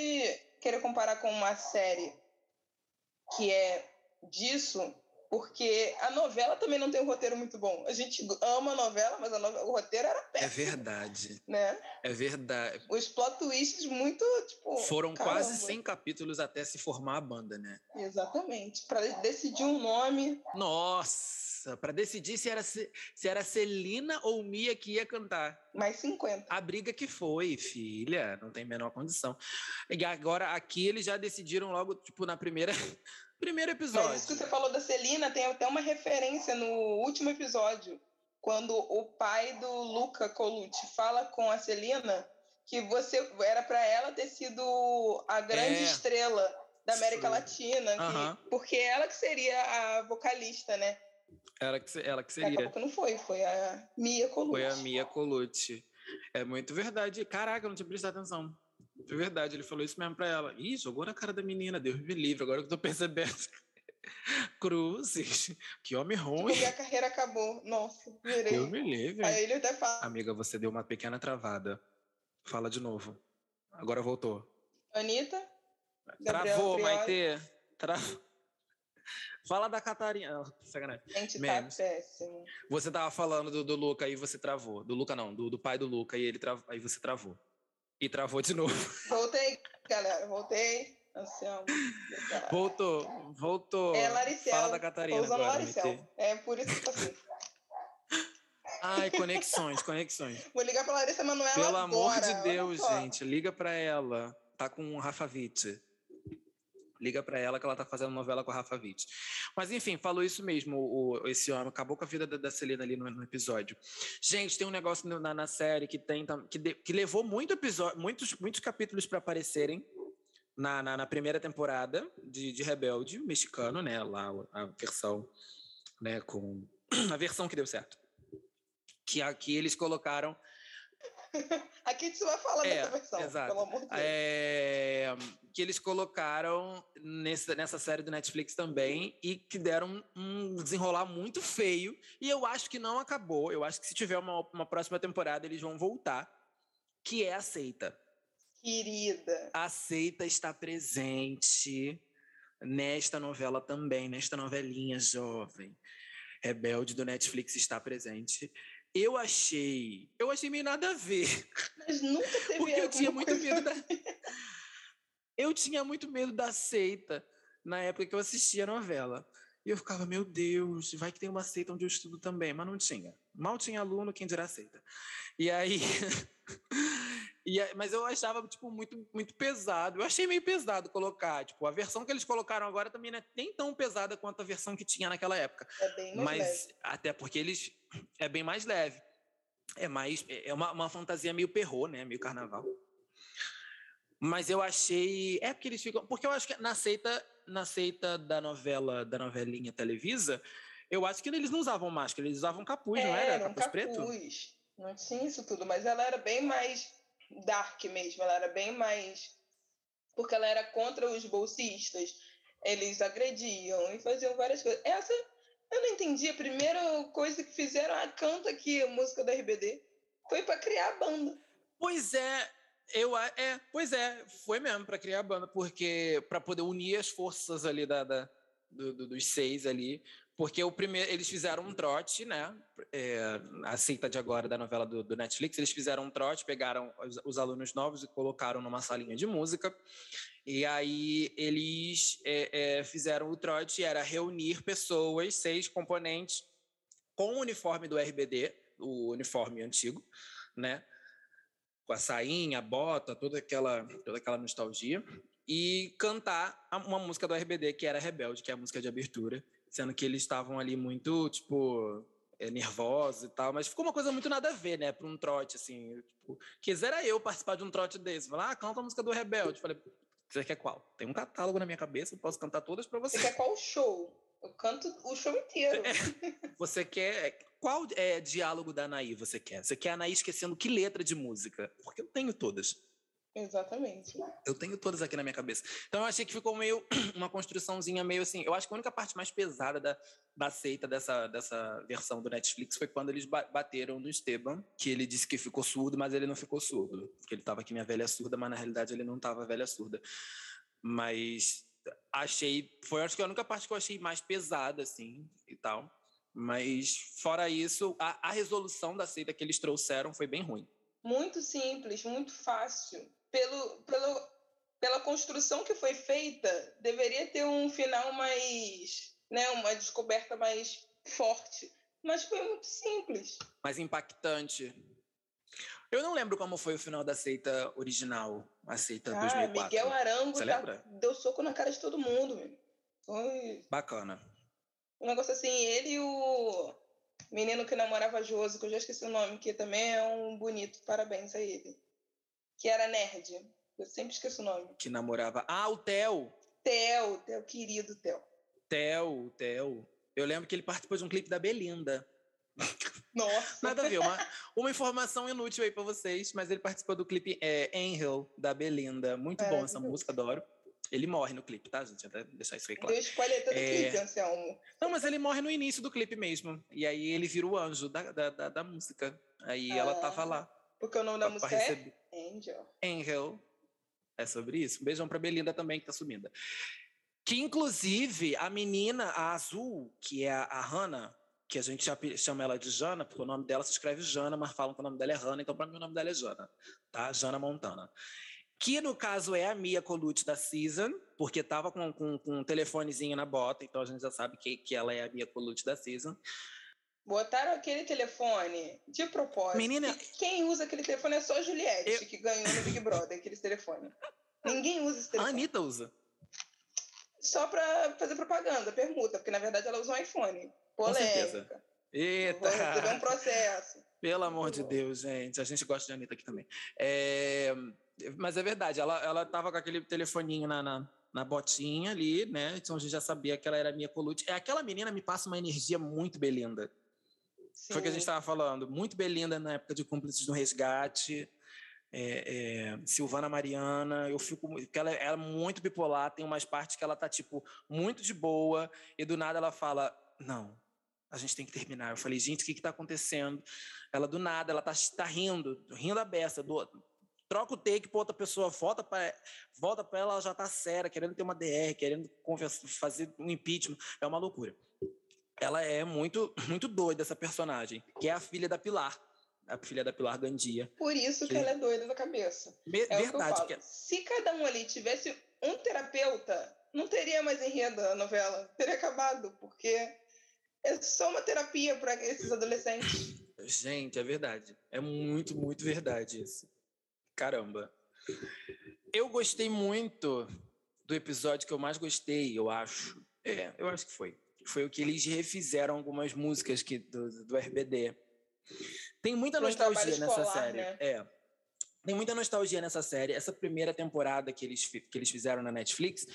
querer comparar com uma série que é disso, porque a novela também não tem um roteiro muito bom. A gente ama a novela, mas a novela, o roteiro era péssimo. É verdade. Né? É verdade. Os plot twists muito, tipo... Foram caramba. quase 100 capítulos até se formar a banda, né? Exatamente. Para decidir um nome... Nossa! Para decidir se era, se, era Celina ou Mia que ia cantar. Mais 50. A briga que foi, filha. Não tem menor condição. E agora, aqui eles já decidiram logo, tipo, na primeira... Primeiro episódio. Mas isso que você falou da Celina tem até uma referência no último episódio, quando o pai do Luca Colucci fala com a Celina que você era para ela ter sido a grande é. estrela da América Sim. Latina, que, porque ela que seria a vocalista, né? Ela que, ela que seria. Acabou que não foi, foi a Mia Colucci. Foi a Mia Colucci. É muito verdade. Caraca, eu não tinha prestado atenção. É verdade, ele falou isso mesmo pra ela. Ih, jogou na cara da menina, Deus me livre, agora que eu tô percebendo. Cruzes, que homem ruim. Porque a carreira acabou. Nossa, virei. Deus me livre. Aí ele até fala. Amiga, você deu uma pequena travada. Fala de novo. Agora voltou. Anitta? Travou, Maite. Travou. Fala da Catarina. sacanagem. Gente, tá péssimo. Você tava falando do, do Luca e você travou. Do Luca não, do, do pai do Luca e ele tra... aí você travou. E travou de novo. Voltei, galera, voltei. Anselmo. Voltou, voltou. É Laricel. Fala da Catarina Tô usando agora, Laricel. É por isso que tá assim. Ai, conexões, conexões. Vou ligar pra Larissa Manoela Pelo agora. amor de Deus, gente, liga pra ela. Tá com o Rafa Witt. Liga para ela que ela tá fazendo novela com a Rafa Witt. Mas enfim, falou isso mesmo, o, esse homem acabou com a vida da, da Celina ali no, no, episódio. Gente, tem um negócio na, na série que tem que, de, que levou muito episódio, muitos, muitos capítulos para aparecerem na, na, na, primeira temporada de, de Rebelde, mexicano, né? Lá a versão, né? Com a versão que deu certo. Que aqui eles colocaram Aqui a gente vai falar é, dessa versão, exato. pelo amor de Deus. É, que eles colocaram nessa, nessa série do Netflix também e que deram um desenrolar muito feio. E eu acho que não acabou. Eu acho que se tiver uma, uma próxima temporada, eles vão voltar. Que é a Seita. Querida. A Seita está presente nesta novela também, nesta novelinha jovem. Rebelde do Netflix está presente. Eu achei. Eu achei meio nada a ver. Mas nunca teve Porque eu tinha muito medo da. Eu tinha muito medo da seita na época que eu assistia a novela. E eu ficava, meu Deus, vai que tem uma seita onde eu estudo também, mas não tinha. Mal tinha aluno, quem dirá seita. E aí. e aí mas eu achava, tipo, muito, muito pesado. Eu achei meio pesado colocar. Tipo, a versão que eles colocaram agora também não é nem tão pesada quanto a versão que tinha naquela época. É bem mais mas leve. até porque eles. É bem mais leve. É mais. É uma, uma fantasia meio perro, né? Meio carnaval. Mas eu achei. É porque eles ficam. Porque eu acho que na seita, na seita da novela, da novelinha Televisa, eu acho que eles não usavam máscara, eles usavam capuz, é, não era? Capuz, capuz preto? Não tinha isso tudo, mas ela era bem mais dark mesmo, ela era bem mais. Porque ela era contra os bolsistas. Eles agrediam e faziam várias coisas. Essa eu não entendi. A primeira coisa que fizeram, a ah, canta aqui a música da RBD. Foi para criar a banda. Pois é, eu, é, pois é, foi mesmo para criar a banda, porque para poder unir as forças ali da, da do, do, dos seis ali, porque o primeiro eles fizeram um trote, né? É, a seita de agora da novela do, do, Netflix, eles fizeram um trote, pegaram os, os, alunos novos e colocaram numa salinha de música. E aí eles é, é, fizeram o trote, era reunir pessoas, seis componentes, com o uniforme do RBD, o uniforme antigo, né? com a sainha, a bota, toda aquela, toda aquela nostalgia, e cantar uma música do RBD que era Rebelde, que é a música de abertura, sendo que eles estavam ali muito, tipo, é, nervosos e tal, mas ficou uma coisa muito nada a ver, né, para um trote, assim. Tipo, quisera eu participar de um trote desse. Falar, ah, canta a música do Rebelde. Falei, você quer qual? Tem um catálogo na minha cabeça, eu posso cantar todas para você. Você quer qual show? Eu canto o show inteiro. É, você quer. Qual é, diálogo da Anaí você quer? Você quer a Anaí esquecendo que letra de música? Porque eu tenho todas. Exatamente. Eu tenho todas aqui na minha cabeça. Então eu achei que ficou meio uma construçãozinha meio assim. Eu acho que a única parte mais pesada da, da seita dessa, dessa versão do Netflix foi quando eles bateram no Esteban, que ele disse que ficou surdo, mas ele não ficou surdo. Porque ele estava aqui, minha velha surda, mas na realidade ele não estava velha surda. Mas achei. Foi acho que a única parte que eu achei mais pesada, assim, e tal. Mas, fora isso, a, a resolução da seita que eles trouxeram foi bem ruim. Muito simples, muito fácil. Pelo, pelo, pela construção que foi feita, deveria ter um final mais. Né, uma descoberta mais forte. Mas foi muito simples. Mais impactante. Eu não lembro como foi o final da seita original, a seita ah, 2004. Miguel Arango tá, deu soco na cara de todo mundo. Foi... Bacana. Um negócio assim, ele e o menino que namorava Josi, que eu já esqueci o nome, que também é um bonito, parabéns a ele. Que era nerd. Eu sempre esqueço o nome. Que namorava. Ah, o Theo! Theo, Theo, querido Theo. Theo, Theo. Eu lembro que ele participou de um clipe da Belinda. Nossa. Nada a ver, uma, uma informação inútil aí para vocês, mas ele participou do clipe é, Angel, da Belinda. Muito é, bom essa música, adoro. Ele morre no clipe, tá, gente? Até deixar isso aí claro. Deu spoiler todo é... clipe, Anselmo. Não, mas ele morre no início do clipe mesmo. E aí ele vira o anjo da, da, da, da música. Aí ah, ela tava lá. Porque o nome da música receber... é Angel. Angel. É sobre isso. Um beijão pra Belinda também, que tá sumida. Que, inclusive, a menina, a Azul, que é a Hannah, que a gente chama ela de Jana, porque o nome dela se escreve Jana, mas falam que o nome dela é Hannah, então para mim o nome dela é Jana, tá? Jana Montana. Que no caso é a Mia Colucci da Season, porque tava com, com, com, um telefonezinho na bota, então a gente já sabe que, que ela é a Mia Colucci da Season. Botaram aquele telefone de propósito. Menina. Quem usa aquele telefone é só a Juliette, eu... que ganhou no Big Brother, aquele telefone. Ninguém usa esse telefone. A Anitta usa. Só para fazer propaganda, permuta, porque na verdade ela usa um iPhone. Polêmica. Eita! Vou um processo. Pelo amor de Deus, gente. A gente gosta de Anitta aqui também. É... Mas é verdade, ela, ela tava com aquele telefoninho na, na, na, botinha ali, né? Então a gente já sabia que ela era minha colute. É, aquela menina me passa uma energia muito belinda. Sim. Foi o que a gente estava falando. Muito belinda na época de cúmplices do resgate. É, é, Silvana Mariana, eu fico. Ela, ela é muito bipolar, tem umas partes que ela tá, tipo, muito de boa, e do nada ela fala: não, a gente tem que terminar. Eu falei, gente, o que está acontecendo? Ela, do nada, ela tá, tá rindo, rindo a beça. Do, troca o take para outra pessoa, volta para volta para ela, ela já tá séria, querendo ter uma DR, querendo conversa, fazer um impeachment. É uma loucura. Ela é muito, muito doida, essa personagem, que é a filha da Pilar. A filha da Pilar Gandia. Por isso que, que... ela é doida da cabeça. Me é verdade. Que... Se cada um ali tivesse um terapeuta, não teria mais enredo a novela. Teria acabado, porque é só uma terapia para esses adolescentes. Gente, é verdade. É muito, muito verdade isso. Caramba. Eu gostei muito do episódio que eu mais gostei, eu acho. É, eu acho que foi. Foi o que eles refizeram algumas músicas que, do, do RBD. Tem muita nostalgia nessa série. Né? É. Tem muita nostalgia nessa série. Essa primeira temporada que eles, que eles fizeram na Netflix,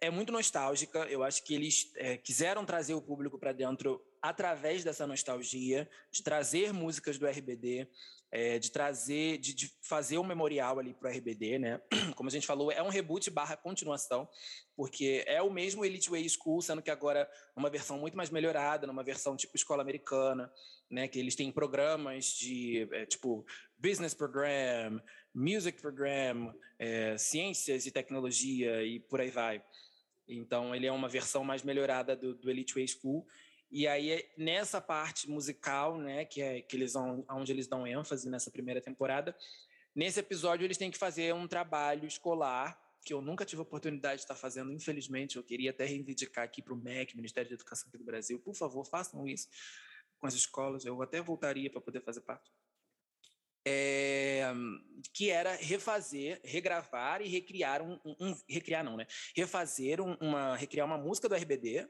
é muito nostálgica. Eu acho que eles é, quiseram trazer o público para dentro através dessa nostalgia, de trazer músicas do RBD, é, de trazer, de, de, fazer um memorial ali para o RBD, né? Como a gente falou, é um reboot barra continuação, porque é o mesmo Elite Way School, sendo que agora uma versão muito mais melhorada, numa versão tipo escola americana, né? Que eles têm programas de é, tipo business program, music program, é, ciências e tecnologia e por aí vai. Então ele é uma versão mais melhorada do, do Elite Way School. E aí nessa parte musical, né, que é que eles vão, onde eles dão ênfase nessa primeira temporada, nesse episódio eles têm que fazer um trabalho escolar que eu nunca tive oportunidade de estar fazendo, infelizmente. Eu queria até reivindicar aqui para o MEC, Ministério da Educação aqui do Brasil, por favor, façam isso com as escolas. Eu até voltaria para poder fazer parte é, que era refazer, regravar e recriar um, um recriar não, né? Refazer um, uma recriar uma música do RBD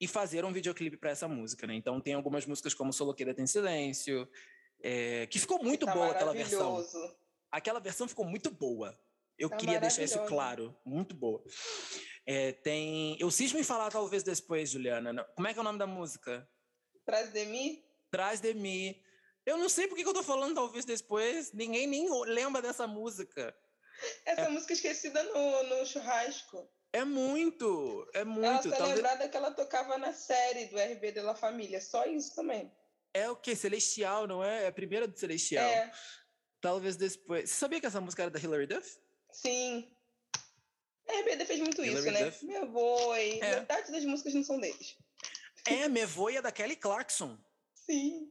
e fazer um videoclipe para essa música, né? Então tem algumas músicas como Soloqueira tem silêncio, é, que ficou muito tá boa aquela versão. Aquela versão ficou muito boa. Eu tá queria deixar isso claro, muito boa. É, tem. Eu cismo em falar talvez depois, Juliana. Como é que é o nome da música? Traz de mim. Traz de mim. Eu não sei por que eu tô falando talvez depois. Ninguém nem lembra dessa música. Essa é... música esquecida no, no churrasco. É muito, é muito. Ela só talvez... lembrada que ela tocava na série do RB de La Família, só isso também. É o que? Celestial, não é? É a primeira do Celestial. É. Talvez depois. Você sabia que essa música era da Hilary Duff? Sim. A RBD fez muito Hilary isso, né? Duff. Meu boi. É. Metade das músicas não são deles. É, Mevoy é da Kelly Clarkson. Sim.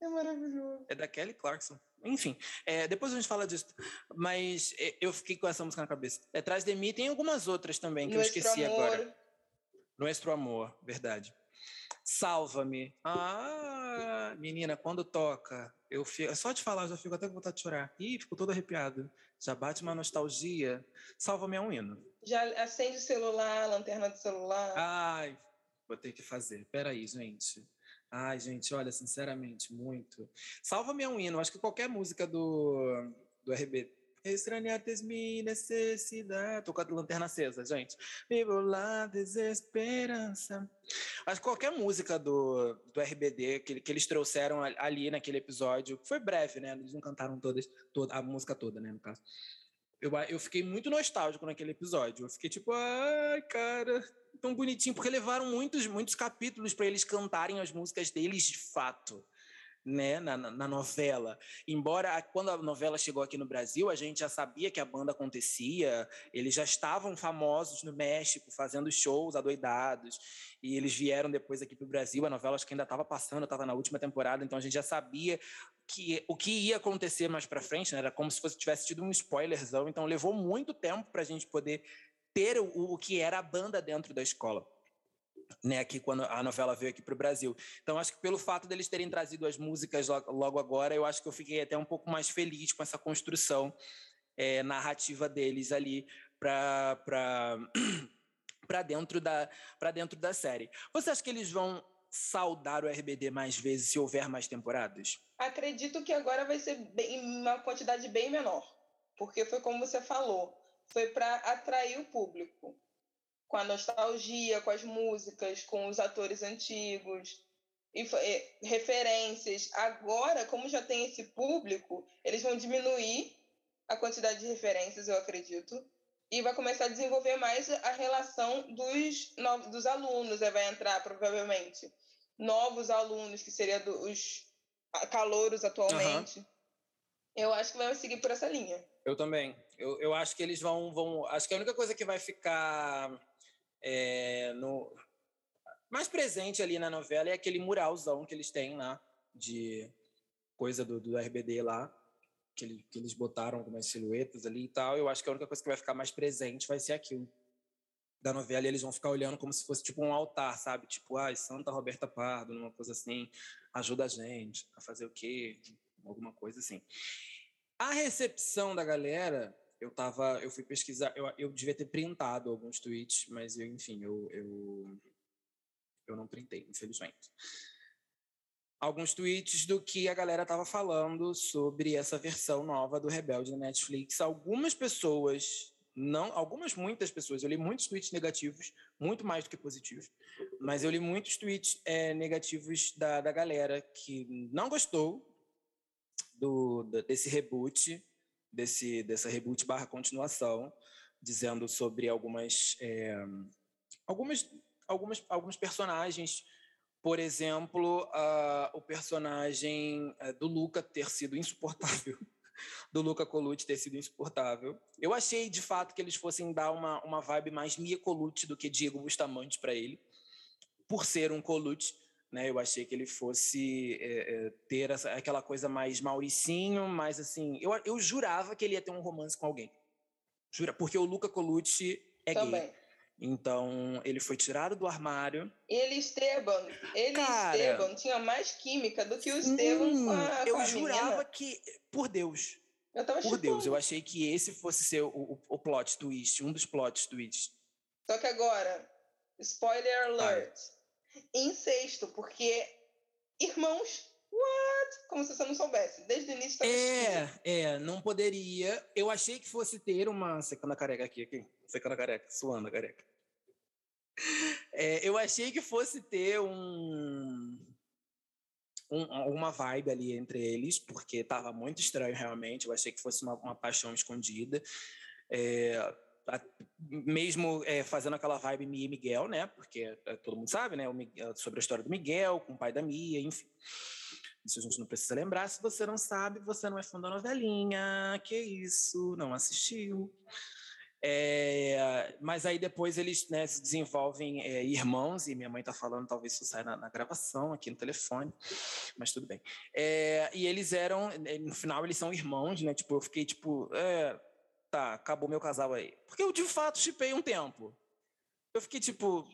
É maravilhoso. É da Kelly Clarkson. Enfim, é, depois a gente fala disso. Mas é, eu fiquei com essa música na cabeça. Atrás de mim tem algumas outras também que Nuestro eu esqueci amor. agora. Nuestro Amor, verdade. Salva-me. Ah, menina, quando toca, eu fico, só de falar eu já fico até com vontade de chorar. Ih, fico todo arrepiado. Já bate uma nostalgia. Salva-me é um hino. Já acende o celular, a lanterna do celular. Ai, vou ter que fazer. Peraí, gente. Ai, gente, olha, sinceramente, muito. Salva-me um hino. Acho que qualquer música do, do RB. Estranhates minha necessidade. Tô com a lanterna acesa, gente. Vivo lá, desesperança. Acho que qualquer música do, do RBD que, que eles trouxeram ali naquele episódio, foi breve, né? Eles não cantaram todas, toda, a música toda, né, no caso. Eu, eu fiquei muito nostálgico naquele episódio. Eu fiquei tipo, ai, cara, tão bonitinho, porque levaram muitos, muitos capítulos para eles cantarem as músicas deles de fato. Né, na, na, novela. Embora quando a novela chegou aqui no Brasil, a gente já sabia que a banda acontecia, eles já estavam famosos no México, fazendo shows adoidados, e eles vieram depois aqui para o Brasil. A novela acho que ainda estava passando, estava na última temporada, então a gente já sabia que o que ia acontecer mais para frente, né? era como se fosse tivesse tido um spoilerzão, então levou muito tempo para a gente poder ter o, o que era a banda dentro da escola né, aqui quando a novela veio aqui para o Brasil. Então, acho que pelo fato deles terem trazido as músicas logo agora, eu acho que eu fiquei até um pouco mais feliz com essa construção é, narrativa deles ali para para dentro da para dentro da série. Você acha que eles vão saudar o RBD mais vezes se houver mais temporadas? Acredito que agora vai ser bem, uma quantidade bem menor, porque foi como você falou, foi para atrair o público, com a nostalgia, com as músicas, com os atores antigos, e, e, referências. Agora, como já tem esse público, eles vão diminuir a quantidade de referências, eu acredito, e vai começar a desenvolver mais a relação dos, novos, dos alunos. Vai entrar, provavelmente, novos alunos, que seriam os calouros atualmente. Uhum. Eu acho que vai seguir por essa linha. Eu também. Eu, eu acho que eles vão, vão. Acho que a única coisa que vai ficar é, no, mais presente ali na novela é aquele muralzão que eles têm lá, de coisa do, do RBD lá, que, ele, que eles botaram com umas silhuetas ali e tal. Eu acho que a única coisa que vai ficar mais presente vai ser aquilo da novela e eles vão ficar olhando como se fosse tipo um altar, sabe? Tipo, ai, Santa Roberta Pardo, uma coisa assim, ajuda a gente a fazer o quê? Alguma coisa assim. A recepção da galera, eu tava, eu fui pesquisar, eu, eu devia ter printado alguns tweets, mas eu, enfim, eu, eu, eu não printei, infelizmente. Alguns tweets do que a galera tava falando sobre essa versão nova do Rebelde na Netflix. Algumas pessoas, não, algumas muitas pessoas, eu li muitos tweets negativos, muito mais do que positivos, mas eu li muitos tweets é, negativos da, da galera que não gostou do, desse reboot, desse, dessa reboot barra continuação, dizendo sobre algumas, é, algumas, algumas, alguns personagens, por exemplo, uh, o personagem uh, do Luca ter sido insuportável, do Luca Colucci ter sido insuportável. Eu achei, de fato, que eles fossem dar uma, uma vibe mais Mia Colucci do que Diego Bustamante para ele, por ser um Colucci, né? Eu achei que ele fosse é, é, ter essa, aquela coisa mais Mauricinho, mais assim. Eu, eu jurava que ele ia ter um romance com alguém. Jura, porque o Luca Colucci é Também. gay. Então, ele foi tirado do armário. Ele Esteban, ele Cara, Esteban tinha mais química do que o Esteban com a, eu com a jurava menina. que, por Deus, Eu tava por Deus, eu achei que esse fosse ser o, o, o plot twist, um dos plot twists. Só que agora, spoiler alert, incesto, porque irmãos, what? Como se você não soubesse. Desde o início escrito. É, é, não poderia. Eu achei que fosse ter uma. Secando a careca aqui, aqui. Secando a careca, suando a careca. É, eu achei que fosse ter um, um, uma vibe ali entre eles, porque estava muito estranho realmente. Eu achei que fosse uma, uma paixão escondida. É, mesmo é, fazendo aquela vibe Mia e Miguel, né? Porque é, todo mundo sabe, né? Miguel- sobre a história do Miguel, com o pai da Mia, enfim. Isso a gente não precisa lembrar. Se você não sabe, você não é fã da novelinha. Que isso, não assistiu. É, mas aí depois eles né, se desenvolvem é, irmãos, e minha mãe está falando, talvez isso saia na, na gravação, aqui no telefone, mas tudo bem. É, e eles eram, é, no final, eles são irmãos, né? Tipo, eu fiquei tipo, é, tá, acabou meu casal aí. Porque eu de fato chipei um tempo. Eu fiquei tipo,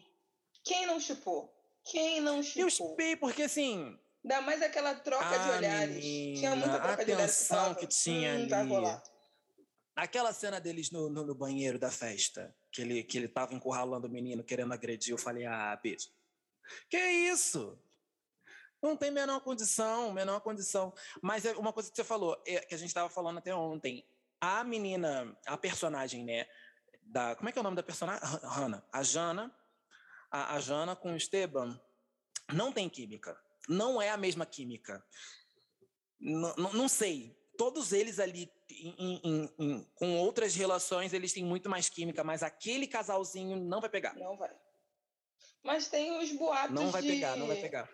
Quem não chupou? Quem não eu chupou? chipei porque assim. Ainda mais aquela troca de Ah, olhares. tinha muita menina, troca a de olhares. tensão falava, que tinha hum, Vai ali. rolar. Aquela cena deles no, no, no banheiro da festa, que ele, que ele tava encurralando o menino, querendo agredir, eu falei, ah, bicho, que isso? Não tem menor condição, menor condição. Mas é uma coisa que você falou, é, que a gente estava falando até ontem, a menina, a personagem, né, da, como é que é o nome da personagem? Han- Hannah. A Jana, a, a Jana com o Esteban, não tem química. Não é a mesma química. N- não sei. Todos eles ali, em- em- em- com outras relações, eles têm muito mais química, mas aquele casalzinho não vai pegar. Não vai. Mas tem os boatos Não vai de- pegar, não vai pegar.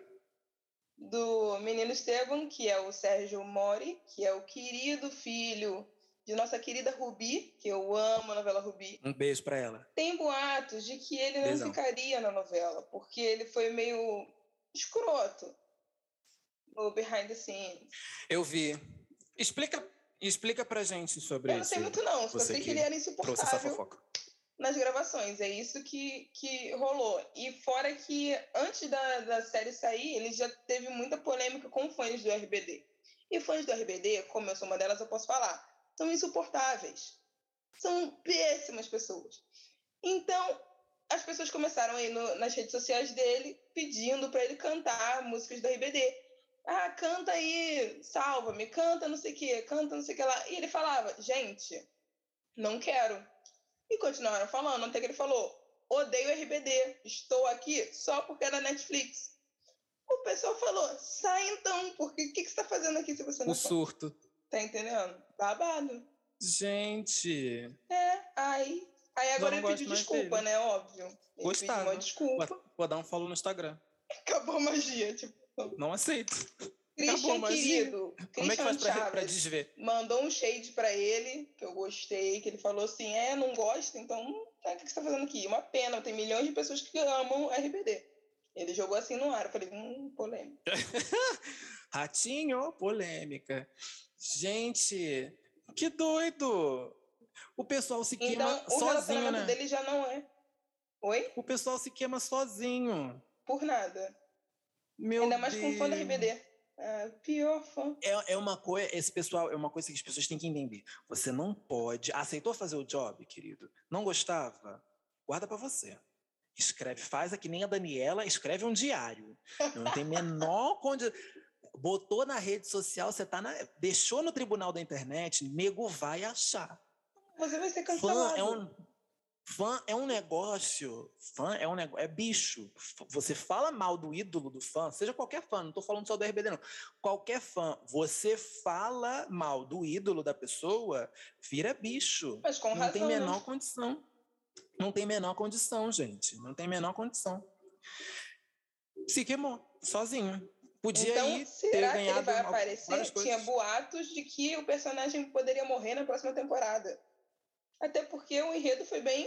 do menino Esteban, que é o Sérgio Mori, que é o querido filho de nossa querida Rubi, que eu amo a novela Rubi. Um beijo pra ela. Tem boatos de que ele não Beijão. ficaria na novela, porque ele foi meio escroto no behind the scenes. Eu vi. Explica, explica pra gente sobre Eu não isso. sei muito não, só sei que que ele era Trouxe essa insuportável fofoca. nas gravações. É isso que, que rolou. E fora que antes da, da série sair, ele já teve muita polêmica com fãs do RBD. E fãs do RBD, como eu sou uma delas, eu posso falar, são insuportáveis. São péssimas pessoas. Então, as pessoas começaram aí no- nas redes sociais dele pedindo para ele cantar músicas do RBD. Ah, canta aí, salva-me, canta não sei o que, canta não sei o que lá. E ele falava, gente, não quero. E continuaram falando, até que ele falou: odeio RBD, estou aqui só porque é da Netflix. O pessoal falou: sai então, porque o que, que você está fazendo aqui se você não O surto. tá entendendo? Babado. Gente, É, aí. Aí agora ele pediu desculpa, dele. né? Óbvio. Ele Gostava. pediu uma desculpa. vou, dar um follow no Instagram. Acabou a magia. Tipo, Não aceito. Christian, magia. querido. Como é que Christian faz pra, pra desver? mandou um shade pra ele, que eu gostei, que ele falou assim: é, não gosta, então é, o que você tá fazendo aqui? Uma pena, tem milhões de pessoas que amam RBD. Ele jogou assim no ar, eu falei, hum, polêmica. Ratinho, polêmica. Gente, que doido! O pessoal se queima Então, o sozinho, relacionamento né? dele já não é. Oi? O pessoal se queima sozinho. Por nada. Meu Ainda mais Deus. com fã da RBD. Ah, pior fã. É, é uma coisa, esse pessoal, é uma coisa que as pessoas têm que entender. Você não pode. Aceitou fazer o job, querido? Não gostava? Guarda pra você. Escreve, faz que nem a Daniela, escreve um diário. Não tem menor condição. Botou na rede social, você tá na. Deixou no tribunal da internet, nego vai achar. Você vai ser Fã cancelado. é um. Fã é um negócio. Fã é um negócio. É bicho. Você fala mal do ídolo do fã, seja qualquer fã, não tô falando só do RBD, não. Qualquer fã, você fala mal do ídolo da pessoa, vira bicho. Mas com não razão, tem né? menor condição. Não tem menor condição, gente. Não tem menor condição. Se queimou, sozinho. Podia Então, ir ter será que ele vai aparecer? Tinha boatos de que o personagem poderia morrer na próxima temporada. Até porque o enredo foi bem,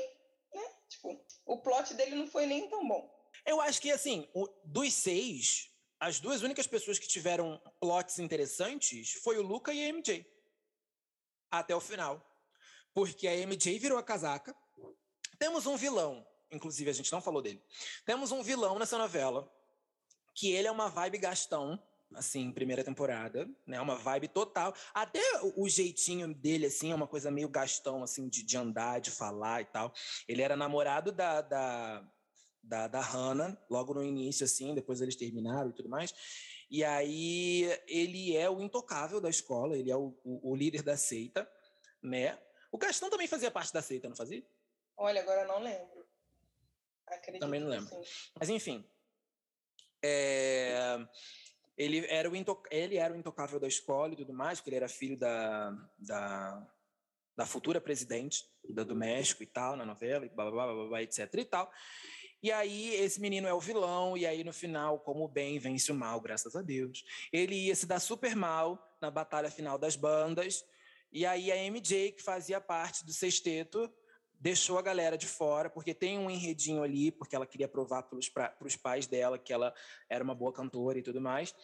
né? Tipo, o plot dele não foi nem tão bom. Eu acho que, assim, o- dos seis, as duas únicas pessoas que tiveram plots interessantes foi o Luca e a MJ. Até o final. Porque a MJ virou a casaca. Temos um vilão inclusive a gente não falou dele. Temos um vilão nessa novela, que ele é uma vibe Gastão, assim, primeira temporada, né? Uma vibe total. Até o jeitinho dele, assim, é uma coisa meio Gastão, assim, de, de andar, de falar e tal. Ele era namorado da, da, da, da Hannah, logo no início, assim, depois eles terminaram e tudo mais. E aí ele é o intocável da escola, ele é o, o, o líder da seita, né? O Gastão também fazia parte da seita, não fazia? Olha, agora eu não lembro. Acredito também não lembro. Mas enfim. É... Ele, era o ele era o intocável da escola e tudo mais, porque ele era filho da, da, da futura presidente do México e tal, na novela, e blá, blá, blá, blá, etc e tal. E aí esse menino é o vilão, e aí no final, como o bem vence o mal, graças a Deus. Ele ia se dar super mal na batalha final das bandas, e aí a MJ, que fazia parte do sexteto, deixou a galera de fora, porque tem um enredinho ali, porque ela queria provar para os pais dela que ela era uma boa cantora e tudo mais.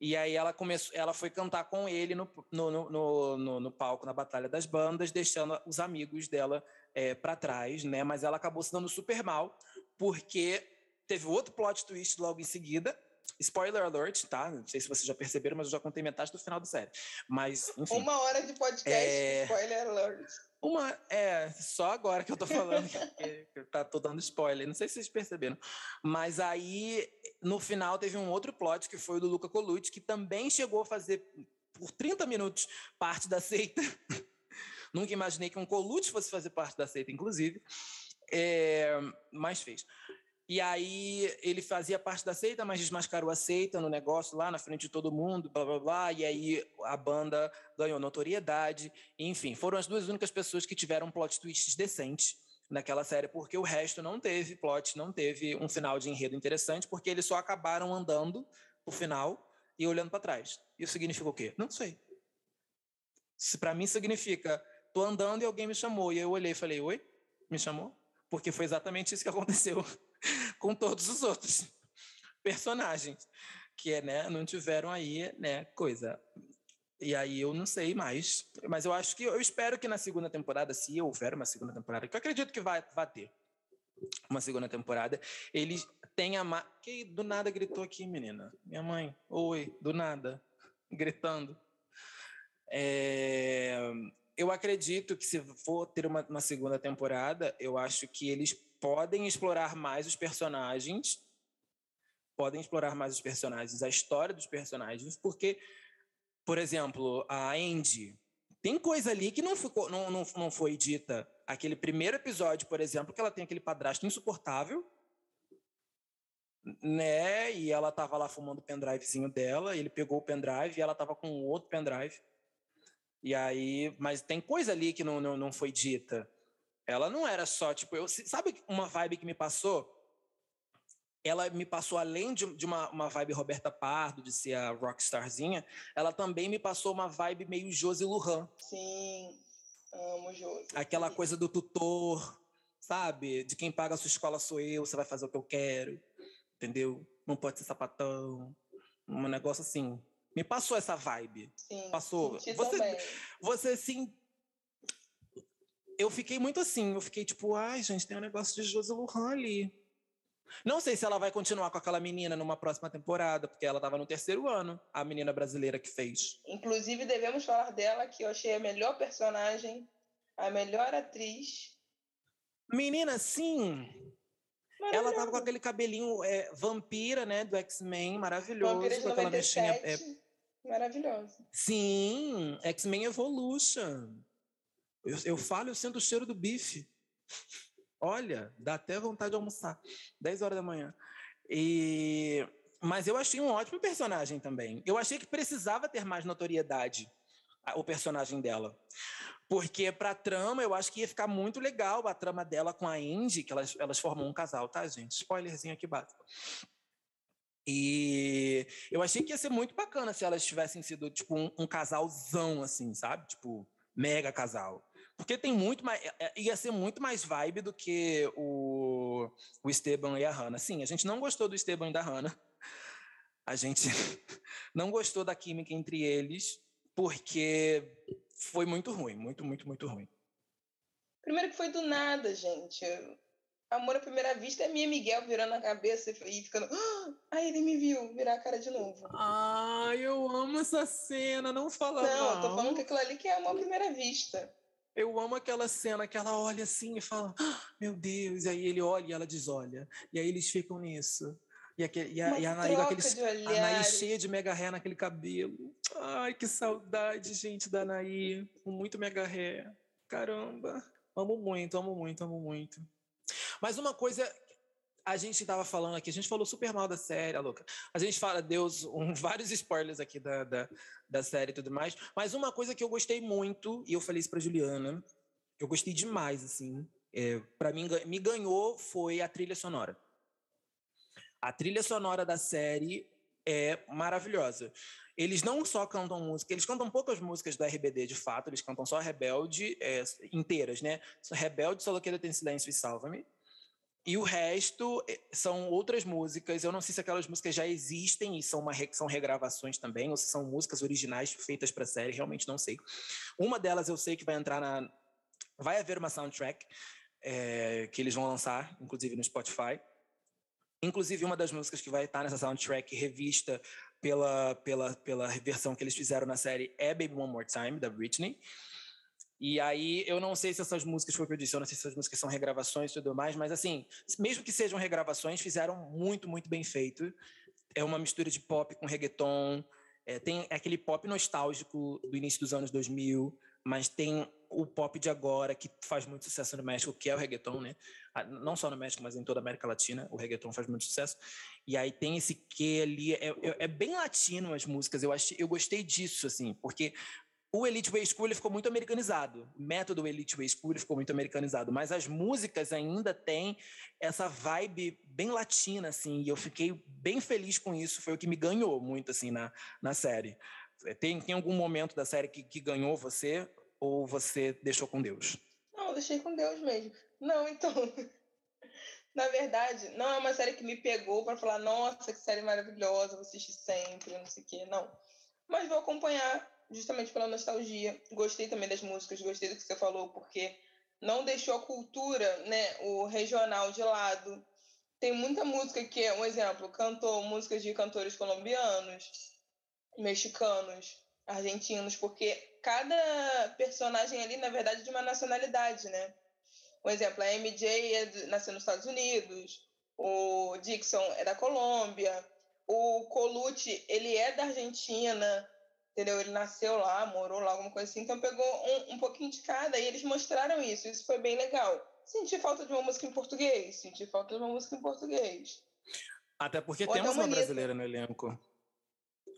E aí ela começou, ela foi cantar com ele no, no, no, no, no palco na Batalha das Bandas, deixando os amigos dela é, para trás, né? Mas ela acabou se dando super mal, porque teve outro plot twist logo em seguida. Spoiler alert, tá? Não sei se vocês já perceberam, mas eu já contei metade do final da série. Mas, enfim. Uma hora de podcast, é... spoiler alert. Uma, é, só agora que eu tô falando, que, tá, tô dando spoiler, não sei se vocês perceberam. Mas aí, no final, teve um outro plot que foi o do Luca Colucci, que também chegou a fazer, por 30 minutos, parte da seita. Nunca imaginei que um Colucci fosse fazer parte da seita, inclusive. É, mas fez. E aí ele fazia parte da seita, mas desmascarou a seita no negócio lá na frente de todo mundo, blá blá blá. E aí a banda ganhou notoriedade. Enfim, foram as duas únicas pessoas que tiveram plot twists decentes naquela série, porque o resto não teve plot, não teve um final de enredo interessante, porque eles só acabaram andando o final e olhando para trás. Isso significa o quê? Não sei. Se para mim significa tô andando e alguém me chamou e eu olhei e falei: "Oi? Me chamou?" Porque foi exatamente isso que aconteceu com todos os outros personagens que é, né, não tiveram aí, né, coisa. E aí eu não sei mais, mas eu acho que eu espero que na segunda temporada, se houver uma segunda temporada, que eu acredito que vai, vai ter uma segunda temporada, eles tenham ma... que do nada gritou aqui, menina, minha mãe, oi, do nada, gritando. É... Eu acredito que se for ter uma, uma segunda temporada, eu acho que eles podem explorar mais os personagens, podem explorar mais os personagens, a história dos personagens, porque, por exemplo, a Andy, tem coisa ali que não, ficou, não, não, não foi dita. Aquele primeiro episódio, por exemplo, que ela tem aquele padrasto insuportável, né? E ela tava lá fumando o pendrivezinho dela, ele pegou o pendrive e ela tava com outro pendrive. E aí, mas tem coisa ali que não, não, não foi dita. Ela não era só, tipo, eu, sabe uma vibe que me passou? Ela me passou, além de, de uma, uma vibe Roberta Pardo, de ser a rockstarzinha, ela também me passou uma vibe meio Josi Lujan. Sim, amo Josi. Aquela coisa do tutor, sabe? De quem paga a sua escola sou eu, você vai fazer o que eu quero, entendeu? Não pode ser sapatão. Um negócio assim. Me passou essa vibe. Sim, passou. Você, você sim eu fiquei muito assim, eu fiquei tipo, ai, gente, tem um negócio de Josi Lujan ali. Não sei se ela vai continuar com aquela menina numa próxima temporada, porque ela estava no terceiro ano, a menina brasileira que fez. Inclusive, devemos falar dela, que eu achei a melhor personagem, a melhor atriz. Menina, sim! Ela tava com aquele cabelinho é, vampira, né, do X-Men, maravilhoso. Vampira de 97, é... maravilhoso. Sim, X-Men Evolution. Eu, eu falo, eu sinto o cheiro do bife. Olha, dá até vontade de almoçar. 10 horas da manhã. E... Mas eu achei um ótimo personagem também. Eu achei que precisava ter mais notoriedade o personagem dela. Porque pra trama, eu acho que ia ficar muito legal a trama dela com a Indy, que elas, elas formam um casal, tá, gente? Spoilerzinho aqui básico. E eu achei que ia ser muito bacana se elas tivessem sido, tipo, um, um casalzão, assim, sabe? Tipo, mega casal. Porque tem muito mais. É, é, ia ser muito mais vibe do que o, o Esteban e a Hannah. Sim, a gente não gostou do Esteban e da Hannah. A gente não gostou da química entre eles, porque foi muito ruim. Muito, muito, muito ruim. Primeiro que foi do nada, gente. Amor à primeira vista é minha Miguel virando a cabeça e ficando. Ah, aí ele me viu virar a cara de novo. Ai, eu amo essa cena, não fala Não, mal. eu tô falando que aquilo ali que é amor à primeira vista. Eu amo aquela cena que ela olha assim e fala, ah, meu Deus, e aí ele olha e ela desolha. E aí eles ficam nisso. E, aquele, e, a, e a Anaí aqueles, a Anaí cheia de mega ré naquele cabelo. Ai, que saudade, gente, da Anaí. Com muito mega ré. Caramba. Amo muito, amo muito, amo muito. Mas uma coisa a gente estava falando aqui, a gente falou super mal da série, a louca. A gente fala, Deus, um, vários spoilers aqui da, da, da, série e tudo mais. Mas uma coisa que eu gostei muito, e eu falei isso para Juliana, eu gostei demais, assim, é, para mim, me ganhou foi a trilha sonora. A trilha sonora da série é maravilhosa. Eles não só cantam música, eles cantam poucas músicas do RBD, de fato, eles cantam só Rebelde, é, inteiras, né? Rebelde, Só Queda Tem Silêncio e Salva-me. E o resto eh, são outras músicas. Eu não sei se aquelas músicas já existem e são, uma, são regravações também, ou se são músicas originais feitas para a série, realmente não sei. Uma delas eu sei que vai entrar na. Vai haver uma soundtrack é, que eles vão lançar, inclusive no Spotify. Inclusive, uma das músicas que vai estar nessa soundtrack revista pela, pela, pela versão que eles fizeram na série é Baby One More Time, da Britney. E aí, eu não sei se essas músicas, eu disse, eu não sei se essas músicas são regravações e tudo mais, mas assim, mesmo que sejam regravações, fizeram muito, muito bem feito. É uma mistura de pop com reggaeton, é, tem aquele pop nostálgico do início dos anos 2000, mas tem o pop de agora, que faz muito sucesso no México, que é o reggaeton, né? Ah, não só no México, mas em toda a América Latina, o reggaeton faz muito sucesso. E aí tem esse que ali, é, é, é, bem latino as músicas, eu, achei, eu gostei disso, assim, porque o Elite Way School ficou muito americanizado. O método Elite Way School ficou muito americanizado. Mas as músicas ainda têm essa vibe bem latina, assim. E eu fiquei bem feliz com isso. Foi o que me ganhou muito, assim, na, na série. Tem, tem algum momento da série que, que ganhou você? Ou você deixou com Deus? Não, deixei com Deus mesmo. Não, então... Na verdade, não é uma série que me pegou para falar, nossa, que série maravilhosa, vou assistir sempre, não sei o quê, não. Mas vou acompanhar justamente pela nostalgia. Gostei também das músicas, gostei do que você falou, porque não deixou a cultura, né, o regional de lado. Tem muita música que, é um exemplo, cantou músicas de cantores colombianos, mexicanos, argentinos, porque cada personagem ali, na verdade, é de uma nacionalidade, né? Um exemplo, a MJ é nasceu nos Estados Unidos, o Dixon é da Colômbia, o Colucci, ele é da Argentina, entendeu? Ele nasceu lá, morou lá, alguma coisa assim, então pegou um, um pouquinho de cada e eles mostraram isso, isso foi bem legal. Senti falta de uma música em português, senti falta de uma música em português. Até porque Ou temos uma brasileira no elenco.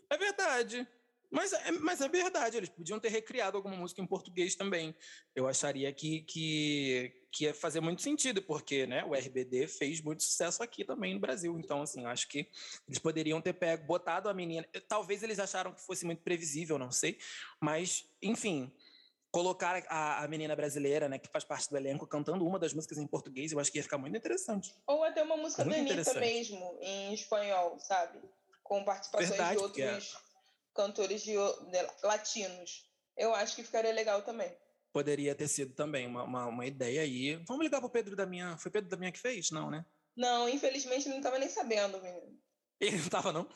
É verdade. Mas, é, mas é verdade, eles podiam ter recriado alguma música em português também. Eu acharia que, que, que ia fazer muito sentido, porque né, o RBD fez muito sucesso aqui também no Brasil. Então, assim, acho que eles poderiam ter pego, botado a menina. Talvez eles acharam que fosse muito previsível, não sei. Mas, enfim, colocar a, a menina brasileira, né, que faz parte do elenco, cantando uma das músicas em português, eu acho que ia ficar muito interessante. Ou até uma música muito da Anitta mesmo, em espanhol, sabe? Com participações Verdade, de outros cantores de, de, latinos. Eu acho que ficaria legal também. Poderia ter sido também uma, uma, uma ideia aí. Vamos ligar pro Pedro da minha. Foi Pedro da minha que fez? Não, né? Não, infelizmente ele não estava nem sabendo, menino. Ele não estava, não?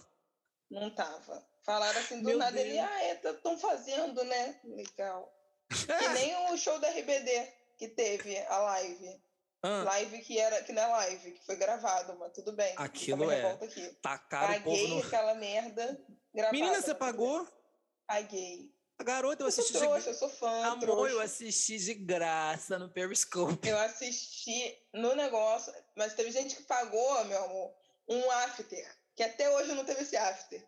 Não estava. Falaram assim do Meu nada, Deus. ele, ah, estão é, fazendo, né? Legal. que nem o show da RBD que teve, a live. Ah. Live que era que não é live, que foi gravado, mas tudo bem. Aquilo é. Aqui. Tacaram Paguei o povo no... aquela merda. Gravada, Menina, você pagou? Paguei. Garota, eu, eu assisti trouxa, de... eu sou fã. Amor, trouxa. eu assisti de graça no Periscope. Eu assisti no negócio, mas teve gente que pagou, meu amor, um after, que até hoje não teve esse after.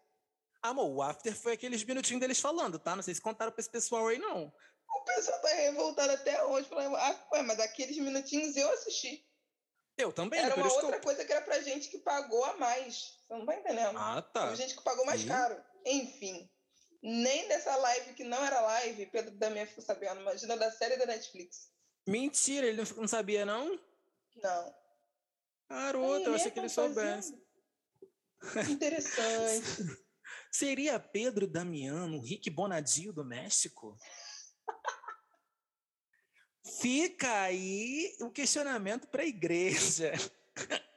Amor, o after foi aqueles minutinhos deles falando, tá? Não sei se contaram pra esse pessoal aí, não. O pessoal tá revoltado até hoje, falando, ah, ué, mas aqueles minutinhos eu assisti. Eu também. Era uma outra coisa que era pra gente que pagou a mais. Você não tá entendendo? Ah, tá. Teve gente que pagou mais Sim. caro. Enfim. Nem dessa live que não era live, Pedro também ficou sabendo. Imagina da série da Netflix. Mentira, ele não sabia, não? Não. Garota, eu achei que ele soubesse. Interessante. Seria Pedro Damiano, Rick Bonadio do México? Fica aí o questionamento para a igreja.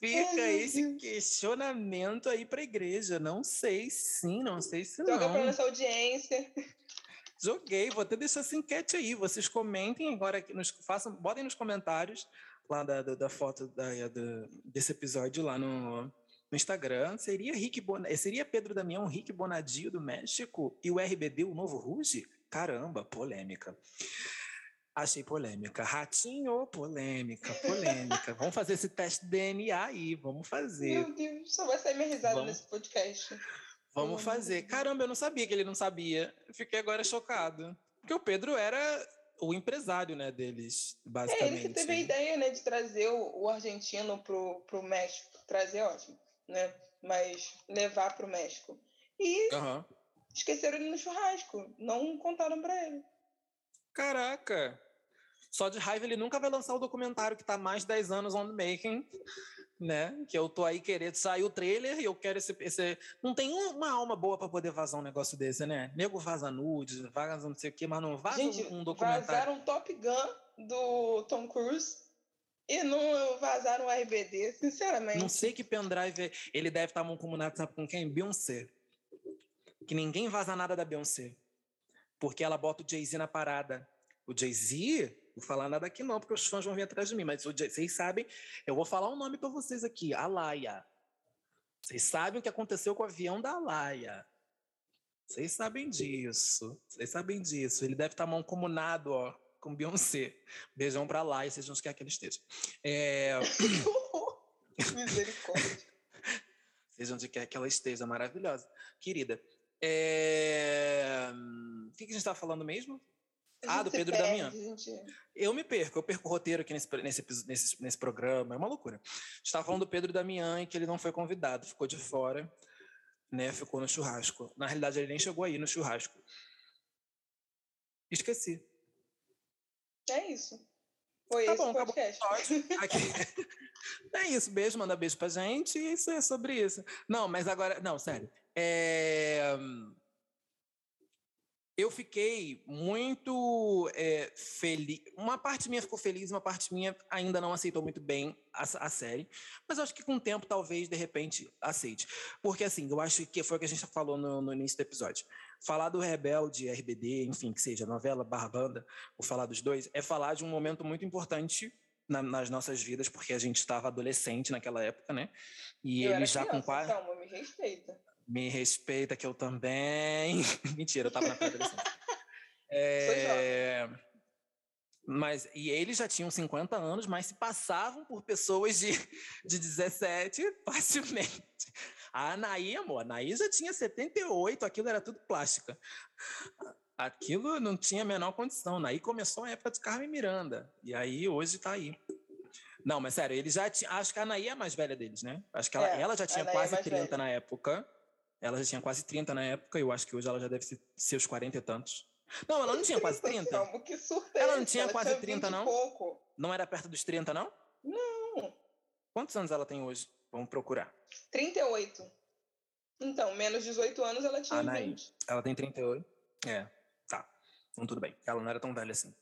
Fica Ai, esse questionamento aí para a igreja. Não sei sim, não sei se Joga não. para nossa audiência. Joguei, vou até deixar essa enquete aí. Vocês comentem agora, nos, façam, botem nos comentários lá da, da, da foto da, da, desse episódio lá no, no Instagram. Seria Rick Bon... seria Pedro Damião Rick Bonadio do México e o RBD o novo Ruge? Caramba, polêmica. Achei polêmica. Ratinho, polêmica, polêmica. vamos fazer esse teste DNA aí, vamos fazer. Meu Deus, só vai sair minha risada Vamos. nesse podcast. Vamos fazer. Caramba, eu não sabia que ele não sabia. Eu fiquei agora chocado. Porque o Pedro era o empresário, né, deles, É basicamente. ele que teve a ideia, né, de trazer o, o argentino pro, pro México. Trazer, é ótimo, né? Mas levar pro México. E Aham. esqueceram ele no churrasco. Não contaram pra ele. Caraca! Só de raiva ele nunca vai lançar o documentário que tá há mais de 10 anos on the making, né? Que eu tô aí querendo sair o trailer e eu quero esse. esse... Não tem um- uma alma boa para poder vazar um negócio desse, né? Nego vaza nudes, vaza não sei o quê, mas não vaza Gente, um, um documentário. vazaram Top Gun do Tom Cruise e não vazaram o RBD, sinceramente. Não sei que pendrive ele deve estar mancomunado, sabe com quem? Beyoncé. Que ninguém vaza nada da Beyoncé. Porque ela bota o Jay-Z na parada. O Jay-Z, vou falar nada aqui não, porque os fãs vão vir atrás de mim, mas vocês sabem, eu vou falar um nome para vocês aqui, a Laia. Vocês sabem o que aconteceu com o avião da Laia. Vocês sabem disso. Vocês sabem disso. Ele deve estar mancomunado, ó, com Beyoncé. Beijão pra Laia, seja onde quer que ele esteja. É... Misericórdia. seja onde quer que ela esteja, maravilhosa. Querida, é... o que, que a gente estava falando mesmo? Ah, do Pedro perde, Damião. gente. Eu me perco, eu perco o roteiro aqui nesse, nesse, nesse, nesse programa, é uma loucura. A gente estava falando do Pedro Damião e que ele não foi convidado, ficou de fora, né? Ficou no churrasco. Na realidade, ele nem chegou aí no churrasco. Esqueci. É isso. Foi Tá esse bom, podcast. É isso, beijo, manda beijo pra gente e isso é sobre isso. Não, mas agora, não, sério. É, Eu fiquei muito é, feliz. Uma parte minha ficou feliz, uma parte minha ainda não aceitou muito bem a, a série. Mas acho que com o tempo, talvez, de repente, aceite. Porque, assim, eu acho que foi o que a gente falou no, no início do episódio. Falar do Rebelde, RBD, enfim, que seja novela, barra banda, ou falar dos dois, é falar de um momento muito importante na- nas nossas vidas, porque a gente estava adolescente naquela época, né? E eu ele já com criança, quase. calma, me respeita. Me respeita que eu também. Mentira, eu tava na pré-adolescência. É... Mas, e eles já tinham 50 anos, mas se passavam por pessoas de, de 17 facilmente. A Anaí, amor, a Anaí já tinha 78, aquilo era tudo plástica. Aquilo não tinha a menor condição. Anaí começou a época de Carmen Miranda. E aí, hoje tá aí. Não, mas sério, eles já. Acho que a Anaí é a mais velha deles, né? Acho que ela, É, ela já tinha é quase mais 30 velha. na época. Ela já tinha quase 30 na época, e eu acho que hoje ela já deve ser seus 40 e tantos. Não, ela não tinha quase 30. Calma, que é Ela não tinha quase tinha 30, 20 e não? pouco. Não era perto dos 30, não? Não, Quantos anos ela tem hoje? Vamos procurar. 38. Então, menos 18 anos ela tinha Anaí. 20. Ela tem 38. É, tá. Então tudo bem. Ela não era tão velha assim,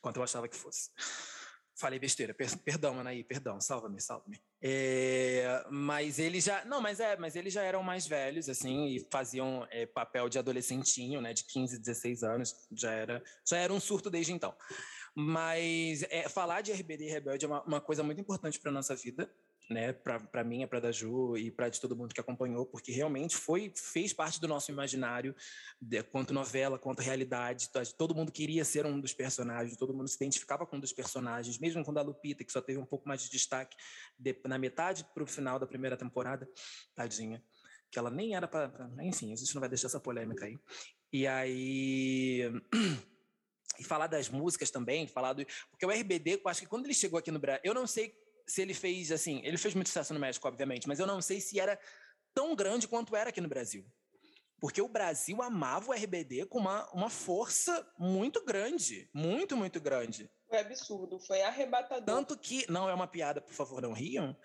quanto eu achava que fosse. Falei besteira. Per- perdão, Anaí, perdão. Salva-me, salva-me. É, mas eles já. Não, mas é, mas eles já eram mais velhos, assim, e faziam é, papel de adolescentinho, né? De 15, 16 anos. Já era, já era um surto desde então. Mas é, falar de RBD e Rebelde é uma, uma coisa muito importante para nossa vida, né? Para mim, para da Ju e para de todo mundo que acompanhou, porque realmente foi fez parte do nosso imaginário, de, quanto novela, quanto realidade. To- Todo mundo queria ser um dos personagens, todo mundo se identificava com um dos personagens, mesmo com a Lupita, que só teve um pouco mais de destaque de- na metade para o final da primeira temporada, tadinha. Que ela nem era para. Enfim, a gente não vai deixar essa polêmica aí. E aí. E falar das músicas também, falar do. Porque o RBD, eu acho que quando ele chegou aqui no Brasil, eu não sei se ele fez assim. Ele fez muito sucesso no México, obviamente, mas eu não sei se era tão grande quanto era aqui no Brasil. Porque o Brasil amava o RBD com uma, uma força muito grande. Muito, muito grande. Foi absurdo, foi arrebatador. Tanto que. Não é uma piada, por favor, não riam.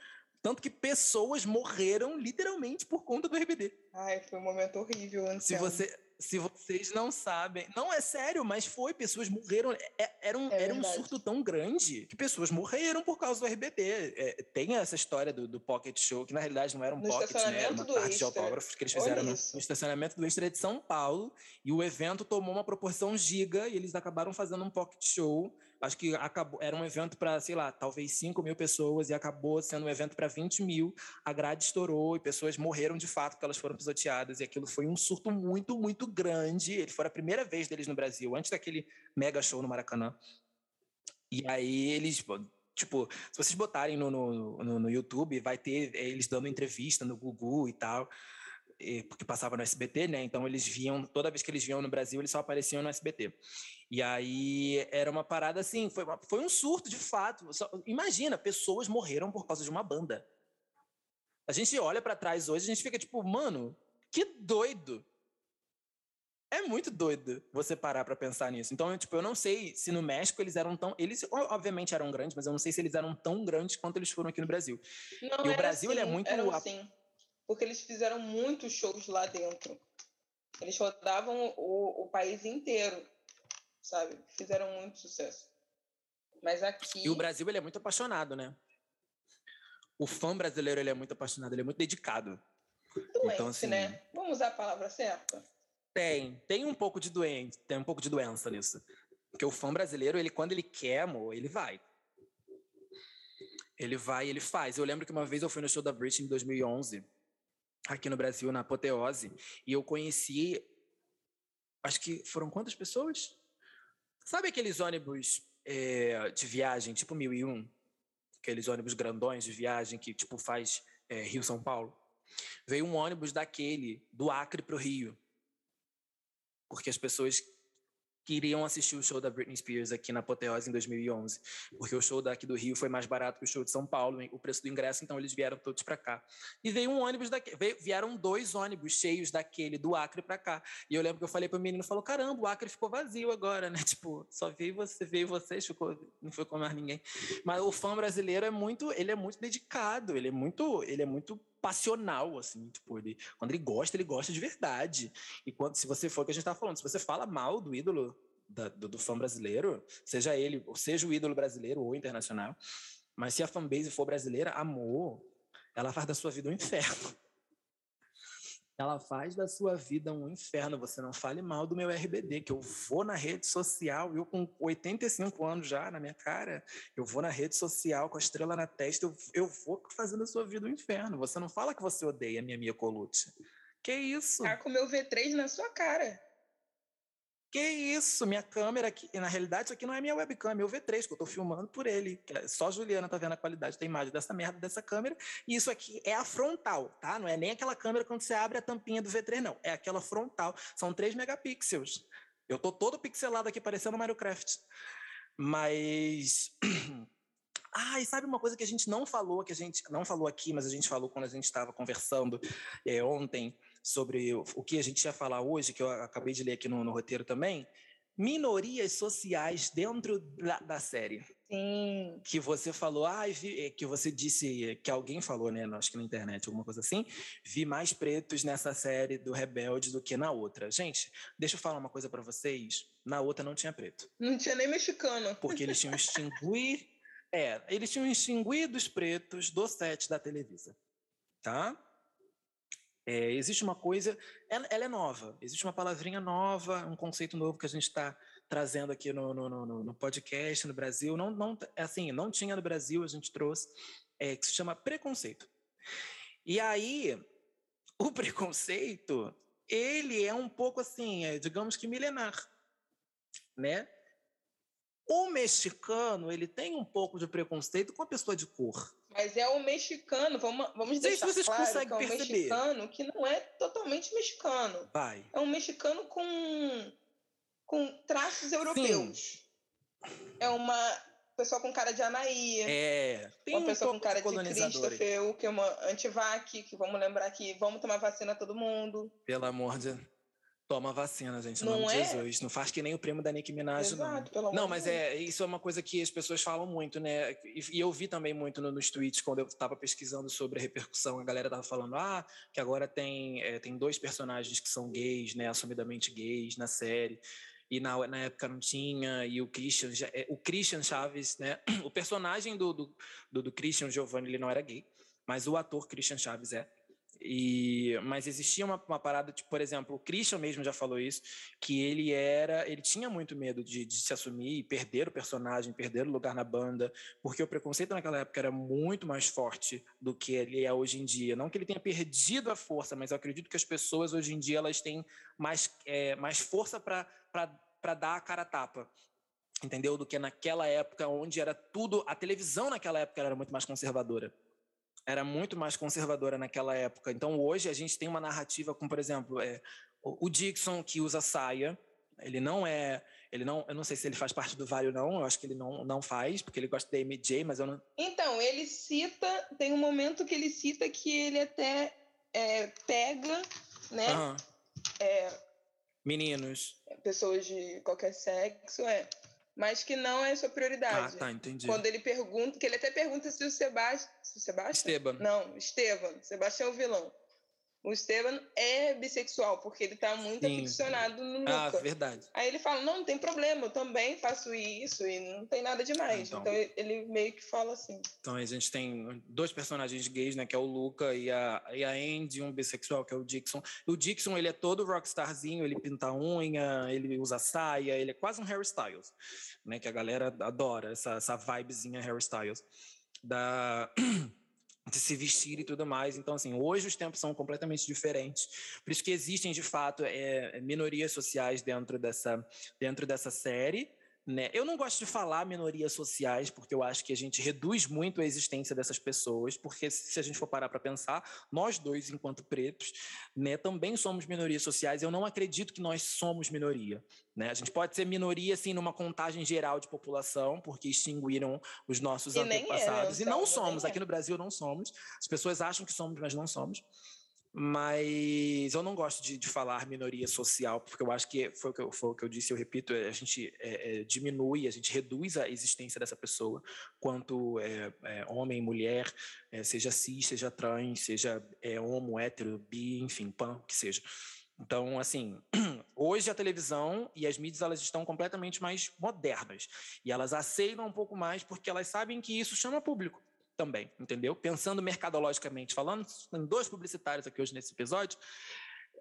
Tanto que pessoas morreram literalmente por conta do RBD. Ai, foi um momento horrível. Anselmo. Se você, se vocês não sabem. Não, é sério, mas foi. Pessoas morreram. É, era, um, é era um surto tão grande que pessoas morreram por causa do RBD. É, tem essa história do, do Pocket Show, que na realidade não era um no pocket, né? Era uma parte de autógrafos que eles fizeram no, no, estacionamento do Extra de São Paulo. E o evento tomou uma proporção giga e eles acabaram fazendo um Pocket Show. Acho que acabou, era um evento para, sei lá, talvez 5 mil pessoas e acabou sendo um evento para 20 mil. A grade estourou e pessoas morreram de fato porque elas foram pisoteadas. E aquilo foi um surto muito, muito grande. Ele foi a primeira vez deles no Brasil, antes daquele mega show no Maracanã. E aí eles, tipo, se vocês botarem no, no, no, no YouTube, vai ter eles dando entrevista no Gugu e tal, porque passava no SBT, né? Então eles viam, toda vez que eles viam no Brasil, eles só apareciam no SBT. E aí era uma parada assim, foi, uma, foi um surto de fato. Só, imagina, pessoas morreram por causa de uma banda. A gente olha para trás hoje, a gente fica tipo, mano, que doido. É muito doido você parar para pensar nisso. Então, tipo, eu não sei se no México eles eram tão. Eles, obviamente, eram grandes, mas eu não sei se eles eram tão grandes quanto eles foram aqui no Brasil. Não, e o Brasil, assim, ele é assim, muito. Assim, porque eles fizeram muitos shows lá dentro. Eles rodavam o, o país inteiro, sabe? Fizeram muito sucesso. Mas aqui. E o Brasil, ele é muito apaixonado, né? O fã brasileiro, ele é muito apaixonado, ele é muito dedicado. Doente, então, assim, né? Vamos usar a palavra certa. Tem, tem um pouco de doente, tem um pouco de doença nisso. Porque o fã brasileiro, ele quando ele quer, amor, ele vai. Ele vai, ele faz. Eu lembro que uma vez eu fui no show da Britney em 2011, aqui no Brasil, na Apoteose, e eu conheci, acho que foram quantas pessoas? Sabe aqueles ônibus é, de viagem, tipo 1001? Aqueles ônibus grandões de viagem que, tipo, faz é, Rio-São Paulo? Veio um ônibus daquele, do Acre para o Rio porque as pessoas queriam assistir o show da Britney Spears aqui na Apoteose em 2011, porque o show daqui do Rio foi mais barato que o show de São Paulo, o preço do ingresso, então eles vieram todos para cá. E veio um ônibus daqui, vieram dois ônibus cheios daquele do Acre para cá. E eu lembro que eu falei para o menino, falou: "Caramba, o Acre ficou vazio agora, né? Tipo, só veio você, veio vocês, ficou, não foi com mais ninguém". Mas o fã brasileiro é muito, ele é muito dedicado, ele é muito, ele é muito passional, assim, tipo, ele, quando ele gosta, ele gosta de verdade. E quando, se você for o que a gente estava falando, se você fala mal do ídolo da, do, do, fã brasileiro, seja ele, seja o ídolo brasileiro ou internacional, mas se a fanbase for brasileira, amor, ela faz da sua vida um inferno. Ela faz da sua vida um inferno. Você não fale mal do meu RBD, que eu vou na rede social, eu com 85 anos já na minha cara, eu vou na rede social com a estrela na testa, eu, eu vou fazendo a sua vida um inferno. Você não fala que você odeia a minha Mia Colucci. Que isso? Tá com o meu V3 na sua cara. Que isso, minha câmera aqui. Na realidade, isso aqui não é minha webcam, é meu V3, que eu tô filmando por ele. É só a Juliana tá vendo a qualidade da imagem dessa merda dessa câmera. E isso aqui é a frontal, tá? Não é nem aquela câmera quando você abre a tampinha do V3, não. É aquela frontal. São 3 megapixels. Eu tô todo pixelado aqui, parecendo Minecraft. Mas. Ah, e sabe uma coisa que a gente não falou, que a gente não falou aqui, mas a gente falou quando a gente estava conversando é, ontem sobre o, que a gente ia falar hoje, que eu acabei de ler aqui no, no roteiro também, minorias sociais dentro da, da, série. Sim. Que você falou, ah, vi, que você disse, que alguém falou, né? Acho que na internet, alguma coisa assim. Vi mais pretos nessa série do Rebelde do que na outra. Gente, deixa eu falar uma coisa para vocês. Na outra não tinha preto. Não tinha nem mexicano. Porque eles tinham extinguir é, eles tinham extinguido os pretos do set da Televisa, tá? É, existe uma coisa, ela, ela, é nova, existe uma palavrinha nova, um conceito novo que a gente está trazendo aqui no, no, no, no, podcast no Brasil. Não, não, assim, não tinha no Brasil, a gente trouxe, é, que se chama preconceito. E aí, o preconceito, ele é um pouco assim, é, digamos que milenar, né? O mexicano, ele tem um pouco de preconceito com a pessoa de cor. Mas é o mexicano, vamos, vamos deixar vocês claro que é um perceber. mexicano que não é totalmente mexicano. Vai. É um mexicano com, com traços europeus. Sim. É uma pessoa com cara de Anaí. É. Tem uma um pessoa com cara de, de Christopher, que é uma antivac, que vamos lembrar que vamos tomar vacina todo mundo. Pelo amor de Toma vacina, gente, em nome de é? Jesus. Não faz que nem o primo da Nicki Minaj, Exato, não. Não, mas é, isso é uma coisa que as pessoas falam muito, né? E, e eu vi também muito no, nos tweets, quando eu estava pesquisando sobre a repercussão, a galera tava falando, ah, que agora tem, é, tem dois personagens que são gays, né? Assumidamente gays na série. E na, na época não tinha, e o Christian, é, o Christian Chaves, né? O personagem do, do, do, do Christian Giovanni, ele não era gay, mas o ator Christian Chaves é. E, mas existia uma, uma parada, tipo, por exemplo, o Christian mesmo já falou isso, que ele era, ele tinha muito medo de, de se assumir e perder o personagem, perder o lugar na banda, porque o preconceito naquela época era muito mais forte do que ele é hoje em dia. Não que ele tenha perdido a força, mas eu acredito que as pessoas hoje em dia elas têm mais, é, mais força para dar a cara a tapa entendeu? Do que naquela época onde era tudo. A televisão naquela época era muito mais conservadora era muito mais conservadora naquela época. Então hoje a gente tem uma narrativa com, por exemplo, é, o Dixon que usa saia. Ele não é, ele não, eu não sei se ele faz parte do Vale ou não. Eu acho que ele não, não faz porque ele gosta da MJ, mas eu não. Então ele cita, tem um momento que ele cita que ele até é, pega, né? Uhum. É, Meninos. Pessoas de qualquer sexo, é mas que não é sua prioridade. Ah, tá, entendi. Quando ele pergunta, que ele até pergunta se o Sebastião. Sebastião? Esteban. Não, Esteban. Sebastião é o vilão. O Esteban é bissexual, porque ele está muito Sim. aficionado no Luca. Ah, verdade. Aí ele fala, não, não tem problema, eu também faço isso e não tem nada demais. Então, então ele meio que fala assim. Então a gente tem dois personagens gays, né, que é o Luca e a, e a Andy, um bissexual, que é o Dixon. O Dixon, ele é todo rockstarzinho, ele pinta unha, ele usa saia, ele é quase um Harry Styles, né, que a galera adora, essa, essa vibezinha Harry Styles. Da... de se vestir e tudo mais. Então, assim, hoje os tempos são completamente diferentes. Por isso que existem, de fato, é, minorias sociais dentro dessa, dentro dessa série. Né? Eu não gosto de falar minorias sociais, porque eu acho que a gente reduz muito a existência dessas pessoas, porque se a gente for parar para pensar, nós dois, enquanto pretos, né, também somos minorias sociais. Eu não acredito que nós somos minoria. Né? A gente pode ser minoria, assim, numa contagem geral de população, porque extinguiram os nossos e antepassados. e não somos, aqui no Brasil não somos. As pessoas acham que somos, mas não somos mas eu não gosto de, de, falar minoria social, porque eu acho que foi o que eu, foi o que eu disse, eu repito, a gente é, é, diminui, a gente reduz a existência dessa pessoa, quanto é, é homem, mulher, é, seja cis, seja trans, seja é, homo, hétero, bi, enfim, pan, o que seja. Então, assim, hoje a televisão e as mídias elas estão completamente mais modernas e elas aceitam um pouco mais porque elas sabem que isso chama público também, entendeu? Pensando mercadologicamente falando, tem dois publicitários aqui hoje nesse episódio.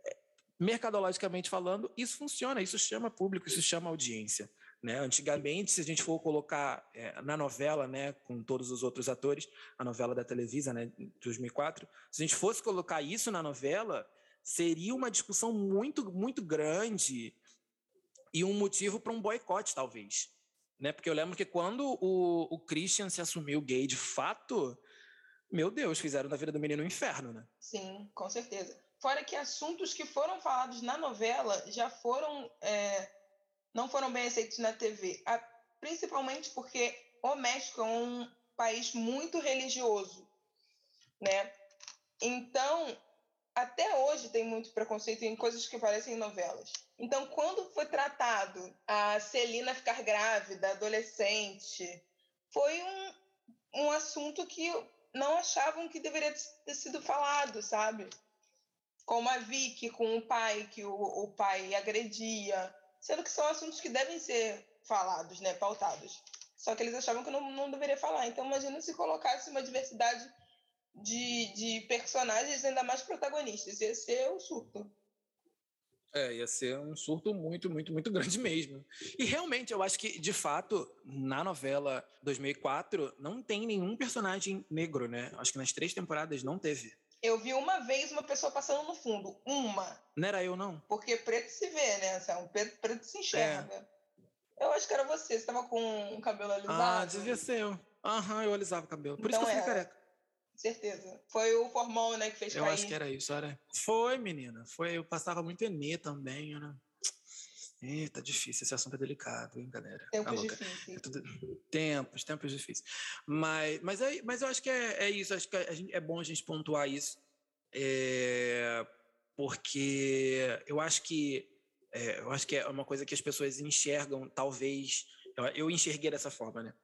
É, mercadologicamente falando, isso funciona, isso chama público, isso chama audiência. Né? Antigamente, se a gente for colocar é, na novela, né, com todos os outros atores, a novela da Televisa, né, de 2004, se a gente fosse colocar isso na novela, seria uma discussão muito, muito grande e um motivo para um boicote, talvez né? Porque eu lembro que quando o, o Christian se assumiu gay de fato, meu Deus, fizeram da vida do menino um inferno, né? Sim, com certeza. Fora que assuntos que foram falados na novela já foram. É, não foram bem aceitos na TV. A, principalmente porque o México é um país muito religioso, né? Então, até hoje tem muito preconceito em coisas que parecem novelas. Então, quando foi tratado a Celina ficar grávida, adolescente, foi um, um assunto que não achavam que deveria ter sido falado, sabe? Como a Vicky com o pai, que o, o pai agredia, sendo que são assuntos que devem ser falados, né, pautados. Só que eles achavam que não, não deveria falar. Então, imagina se colocasse uma diversidade de, de personagens ainda mais protagonistas. Ia ser o surto. É, ia ser um surto muito, muito, muito grande mesmo. E realmente, eu acho que, de fato, na novela 2004, não tem nenhum personagem negro, né? Acho que nas três temporadas não teve. Eu vi uma vez uma pessoa passando no fundo. Uma. Não era eu, não. Porque preto se vê, né? Um preto, preto se enxerga. É. Eu acho que era você. Você estava com o cabelo alisado. Ah, devia ser eu. Aham, eu alisava o cabelo. Por então isso que eu fui careca. Certeza. Foi o Formol, né, que fez Eu cair. acho que era isso, era. Foi, menina. Foi, eu passava muito Enê também, né? Eita, difícil, esse assunto é delicado, hein, galera? Tempos tá difíceis. É tudo... Tempos, tempos difíceis. Mas, mas, é, mas eu acho que é, é isso, acho que gente, é bom a gente pontuar isso, é, porque eu acho que É, eu acho que é uma coisa que as pessoas enxergam, talvez. Eu, eu enxerguei dessa forma, né?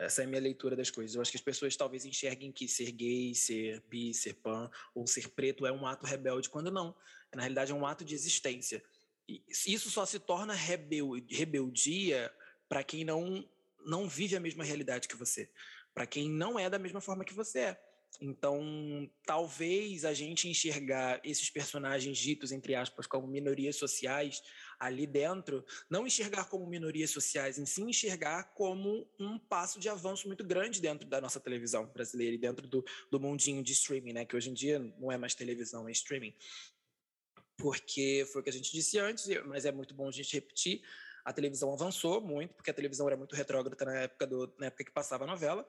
Essa é a minha leitura das coisas. Eu acho que as pessoas talvez enxerguem que ser gay, ser bi, ser pan ou ser preto é um ato rebelde, quando não. Na realidade, é um ato de existência. E isso só se torna rebel, rebeldia para quem não, não vive a mesma realidade que você, para quem não é da mesma forma que você é. Então, talvez a gente enxergar esses personagens ditos, entre aspas, como minorias sociais ali dentro, não enxergar como minorias sociais, em si enxergar como um passo de avanço muito grande dentro da nossa televisão brasileira e dentro do, do mundinho de streaming, né? Que hoje em dia não é mais televisão, é streaming. Porque foi o que a gente disse antes, mas é muito bom a gente repetir. A televisão avançou muito, porque a televisão era muito retrógrada na época, do, na época que passava a novela.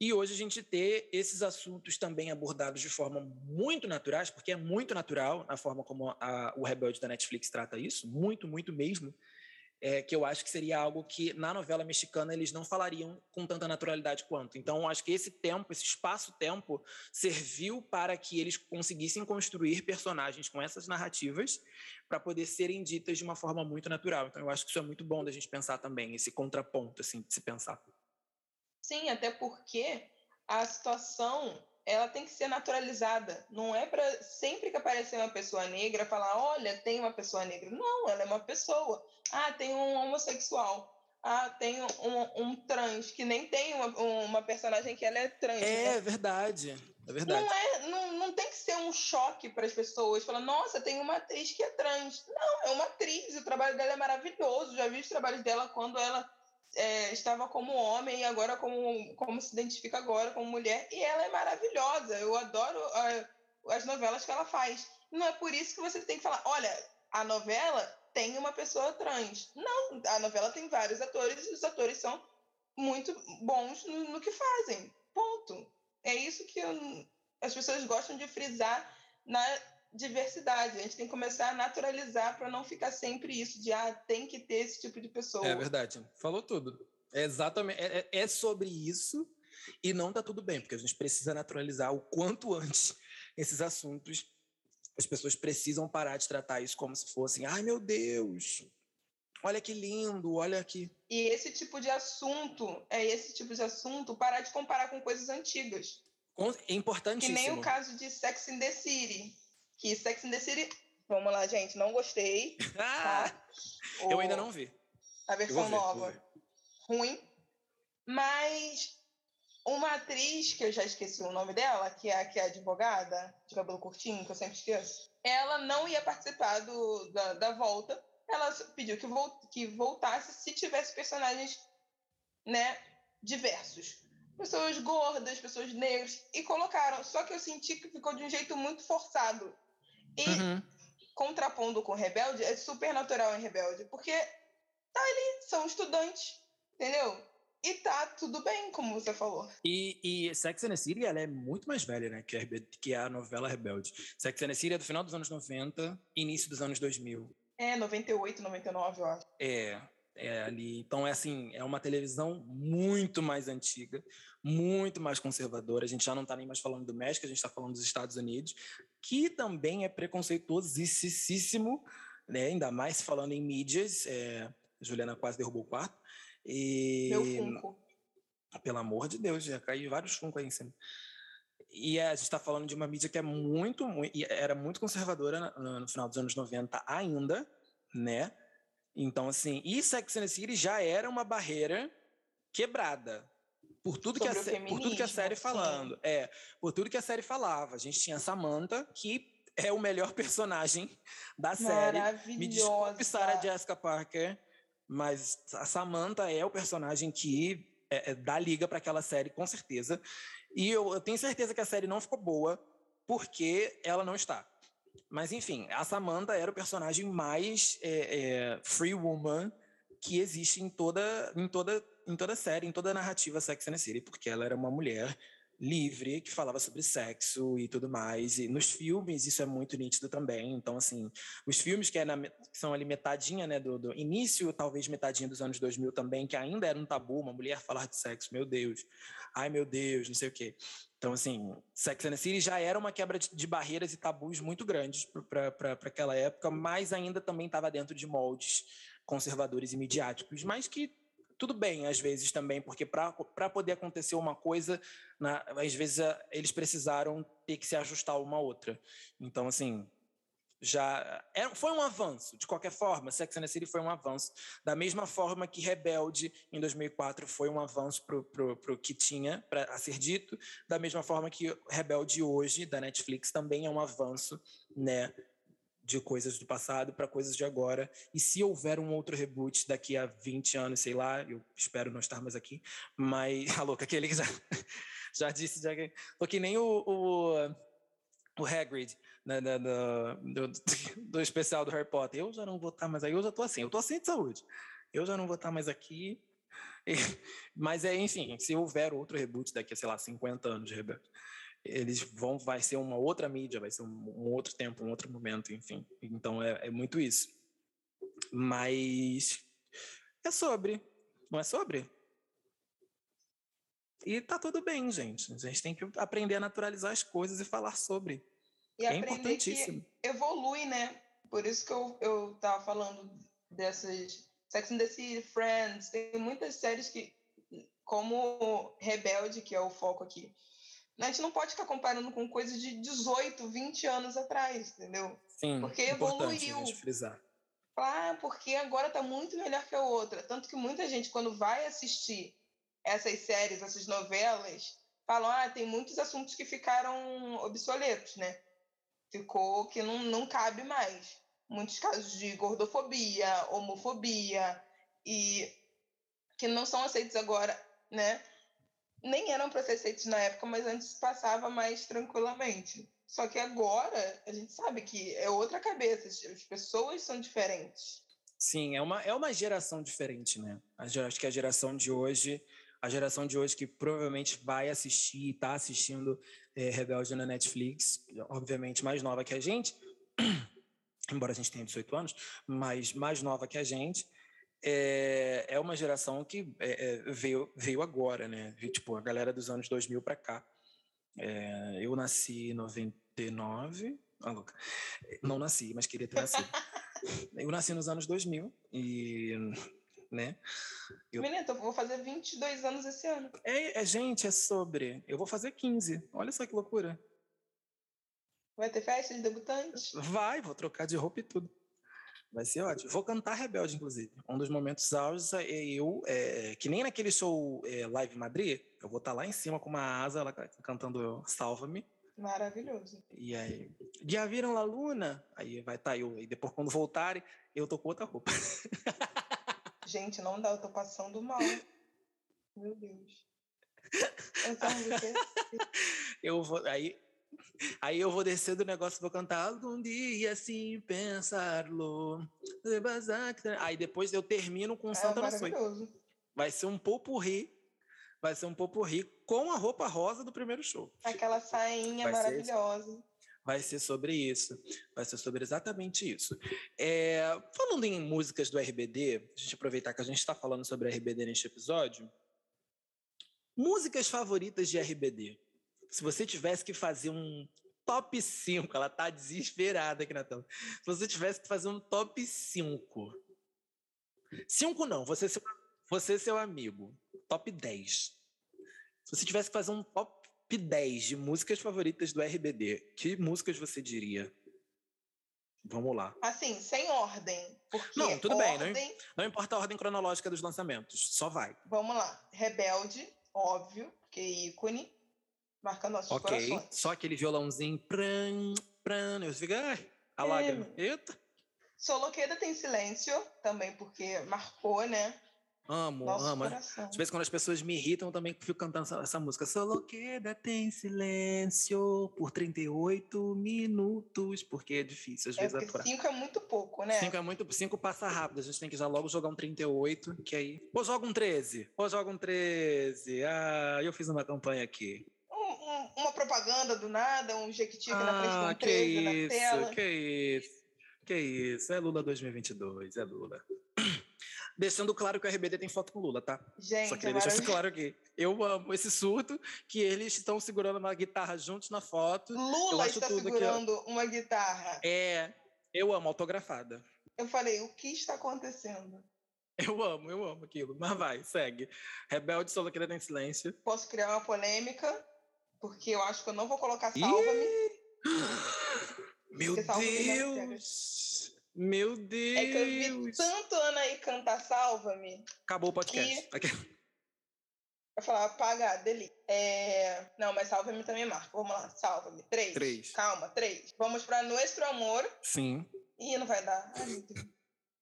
E hoje a gente ter esses assuntos também abordados de forma muito naturais, porque é muito natural a forma como a, o Rebelde da Netflix trata isso, muito, muito mesmo, é, que eu acho que seria algo que na novela mexicana eles não falariam com tanta naturalidade quanto. Então, acho que esse tempo, esse espaço-tempo, serviu para que eles conseguissem construir personagens com essas narrativas para poder serem ditas de uma forma muito natural. Então, eu acho que isso é muito bom da gente pensar também, esse contraponto, assim, de se pensar. Sim, até porque a situação ela tem que ser naturalizada. Não é para sempre que aparecer uma pessoa negra falar, olha, tem uma pessoa negra. Não, ela é uma pessoa. Ah, tem um homossexual. Ah, tem um, um trans, que nem tem uma, uma personagem que ela é trans. É né? verdade. É verdade. Não, é, não, não tem que ser um choque para as pessoas. Falar, nossa, tem uma atriz que é trans. Não, é uma atriz. O trabalho dela é maravilhoso. Já vi os trabalhos dela quando ela é, estava como homem e agora como, como se identifica agora como mulher. E ela é maravilhosa. Eu adoro a, as novelas que ela faz. Não é por isso que você tem que falar, olha, a novela tem uma pessoa trans. Não, a novela tem vários atores e os atores são muito bons no, no que fazem. Ponto. É isso que eu, as pessoas gostam de frisar na diversidade. A gente tem que começar a naturalizar para não ficar sempre isso de ah, tem que ter esse tipo de pessoa. É verdade. Falou tudo. É exatamente. É, é, é sobre isso e não tá tudo bem, porque a gente precisa naturalizar o quanto antes esses assuntos. As pessoas precisam parar de tratar isso como se fossem, ai meu Deus, olha que lindo, olha aqui. E esse tipo de assunto, é esse tipo de assunto, parar de comparar com coisas antigas. É importantíssimo. Que nem o caso de Sex in the City que Sex and the City, vamos lá, gente, não gostei. Ah, tá? eu ainda não vi. A versão ver, nova. Ruim. Mas uma atriz, que eu já esqueci o nome dela, que é, que é advogada, de cabelo curtinho, que eu sempre esqueço, ela não ia participar do, da, da volta. Ela pediu que, volt, que voltasse se tivesse personagens né, diversos pessoas gordas, pessoas negras, e colocaram. Só que eu senti que ficou de um jeito muito forçado. E uhum. contrapondo com Rebelde, é super natural em Rebelde, porque tá ali, são estudantes, entendeu? E tá tudo bem, como você falou. E, e Sex and the City, ela é muito mais velha, né, que a, que a novela Rebelde. Sex and the City é do final dos anos 90, início dos anos 2000. É, 98, 99, eu acho. É, é ali. Então, é assim, é uma televisão muito mais antiga, muito mais conservadora. A gente já não está nem mais falando do México, a gente está falando dos Estados Unidos, que também é preconceituosíssimo, né? ainda mais falando em mídias. É... Juliana quase derrubou o quarto. E... Meu funko. Pelo amor de Deus, já caiu vários funcos aí em cima. E é, a gente está falando de uma mídia que é muito, muito era muito conservadora no, no, final dos anos 90 ainda, né? Então, assim, e Sex and the City já era uma barreira quebrada, por tudo, que a, por tudo que a série falando. É, por tudo que a série falava. A gente tinha Samantha, que é o melhor personagem da série. Me desculpe, Sarah Jessica Parker, mas a Samantha é o personagem que é, é, dá liga para aquela série, com certeza. E eu, eu, tenho certeza que a série não ficou boa porque ela não está. Mas, enfim, a Samantha era o personagem mais é, é free woman que existe em toda, em toda em toda série, em toda narrativa Sex and the City, porque ela era uma mulher livre, que falava sobre sexo e tudo mais. E nos filmes isso é muito nítido também. Então, assim, os filmes que, é na, que são ali metadinha, né, do, do, início, talvez metadinha dos anos 2000 também, que ainda era um tabu, uma mulher falar de sexo, meu Deus, ai meu Deus, não sei o quê. Então, assim, Sex and the City já era uma quebra de, de barreiras e tabus muito grandes para aquela época, mas ainda também estava dentro de moldes conservadores e midiáticos, mas que tudo bem às vezes também, porque para poder acontecer uma coisa, na, às vezes eles precisaram ter que se ajustar uma a outra. Então, assim, já é, foi um avanço, de qualquer forma, Sex and the City foi um avanço, da mesma forma que Rebelde, em 2004, foi um avanço para o que tinha pra, a ser dito, da mesma forma que Rebelde hoje, da Netflix, também é um avanço, né, de coisas do passado para coisas de agora. E se houver um outro reboot daqui a 20 anos, sei lá, eu espero não estar mais aqui, mas a louca, aquele que já, já disse, já, tô que nem o, o, o Hagrid né, né, do, do, especial do Harry Potter. Eu já não vou estar mais aí, eu já tô assim, eu tô assim de saúde. Eu já não vou estar mais aqui. mas é, enfim, se houver outro reboot daqui a, sei lá, 50 anos de Rebelde, eles vão, vai ser uma outra mídia, vai ser um, um outro tempo, um outro momento, enfim. Então é, é, muito isso. Mas é sobre, não é sobre? E tá tudo bem, gente. A gente tem que aprender a naturalizar as coisas e falar sobre. E é importantíssimo. Evolui, né? Por isso que eu, eu tava falando dessas Sex and the City, Friends, tem muitas séries que, como Rebelde, que é o foco aqui, a gente não pode ficar comparando com coisas de 18, 20 anos atrás, entendeu? Sim, porque evoluiu. A gente frisar. Ah, porque agora está muito melhor que a outra. Tanto que muita gente, quando vai assistir essas séries, essas novelas, falam: ah, tem muitos assuntos que ficaram obsoletos, né? Ficou que não, não cabe mais. Muitos casos de gordofobia, homofobia, e que não são aceitos agora, né? Nem eram para ser feitos na época, mas antes passava mais tranquilamente. Só que agora a gente sabe que é outra cabeça, as pessoas são diferentes. Sim, é uma, é uma geração diferente, né? Acho que a geração de hoje, a geração de hoje que provavelmente vai assistir, está assistindo é, Rebelde na Netflix, obviamente mais nova que a gente, embora a gente tenha 18 anos, mas mais nova que a gente, é, é uma geração que é, é veio, veio agora, né? Tipo, a galera dos anos 2000 para cá. É, eu nasci em 99. Ah, louca. Não nasci, mas queria ter nascido. eu nasci nos anos 2000 e. Né? Eu... Menina, eu vou fazer 22 anos esse ano. É, é, gente, é sobre. Eu vou fazer 15. Olha só que loucura. Vai ter festa de debutante? Vai, vou trocar de roupa e tudo. Vai ser ótimo. Vou cantar Rebelde, inclusive. Um dos momentos auges é eu, é, que nem naquele show é, Live Madrid, eu vou estar tá lá em cima com uma asa, ela cantando Salva-me. Maravilhoso. E aí, já viram La Luna? Aí vai estar tá eu. E depois, quando voltarem, eu tô com outra roupa. Gente, não dá, eu tô passando mal. Meu Deus. Eu vou. Aí, Aí eu vou descer do negócio, vou cantar algum dia sem pensar-lo. Aí depois eu termino com é Santa Nações. Vai ser um popurri. Vai ser um popurri com a roupa rosa do primeiro show. Aquela sainha vai maravilhosa. Ser, vai ser sobre isso. Vai ser sobre exatamente isso. É, falando em músicas do RBD, a gente aproveitar que a gente está falando sobre RBD neste episódio. Músicas favoritas de RBD se você tivesse que fazer um top 5, ela tá desesperada aqui na tela. Se você tivesse que fazer um top 5. 5 não, você seu, você seu amigo. Top 10. Se você tivesse que fazer um top 10 de músicas favoritas do RBD, que músicas você diria? Vamos lá. Assim, sem ordem. Porque não, tudo ordem... bem. Não, não importa a ordem cronológica dos lançamentos. Só vai. Vamos lá. Rebelde, óbvio, que é ícone marcando nossos Ok, corações. só aquele violãozinho, pran, pran, eu fico, ai, a é. lágrima, eita. Soloqueda tem silêncio, também porque marcou, né? Amo, Nosso amo. Coração. Às vezes quando as pessoas me irritam, eu também fico cantando essa, essa música. Soloqueda tem silêncio por 38 minutos, porque é difícil às é vezes aturar. 5 é muito pouco, né? 5 é muito, 5 passa rápido, a gente tem que já logo jogar um 38, que aí... Ou joga um 13, ou joga um 13. Ah, eu fiz uma campanha aqui um, uma propaganda do nada, um jequiti ah, na frente uma ah, que isso, tela. Que isso, que isso. É Lula 2022, é Lula. Deixando claro que o RBD tem foto com Lula, tá? Gente, Só queria deixar isso claro aqui. Eu amo esse surto que eles estão segurando uma guitarra juntos na foto. Lula está segurando uma guitarra. É, eu amo, autografada. Eu falei, o que está acontecendo? Eu amo, eu amo aquilo. Mas vai, segue. Rebelde solo querida em silêncio. Posso criar uma polêmica, porque eu acho que eu não vou colocar salva-me. Meu Deus! Meu Deus! É que eu vi tanto Anaí cantar Salva-me. Acabou o podcast. Que... Eu falava, apagar, delete. É... Não, mas Salva-me também marca. Vamos lá, Salva-me. Três. Três. Calma, três. Vamos para Nuestro Amor. Sim. Ih, não vai dar. Ai.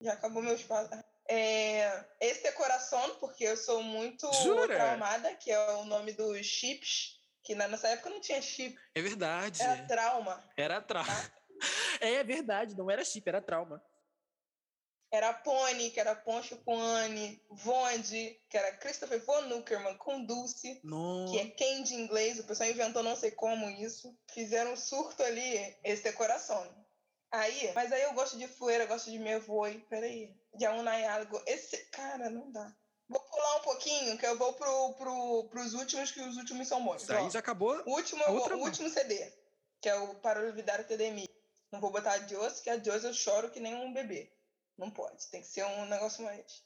Já acabou meu espaço. É... Esse é Coração, porque eu sou muito Jura? traumada, que é o nome dos chips. Que na nossa época não tinha chip. É verdade. Era trauma. Era trauma. Tá? É verdade, não era chip, era trauma. Era Pony, que era Poncho com Anne, Vonde, que era Christopher Von Nuckerman com Dulce, Nossa. que é Candy em inglês, o pessoal inventou não sei como isso. Fizeram um surto ali, esse é coração. Aí, mas aí eu gosto de Fueira, gosto de Mevoi, peraí, de Aunai algo. Esse, cara, não dá. Vou pular um pouquinho, que eu vou pro, pro, pros últimos, que os últimos são bons. Aí já acabou? O último, o último CD, que é o Para Olvidar TDMI. Não vou botar a Joss, que a Joss eu choro que nem um bebê. Não pode, tem que ser um negócio mais.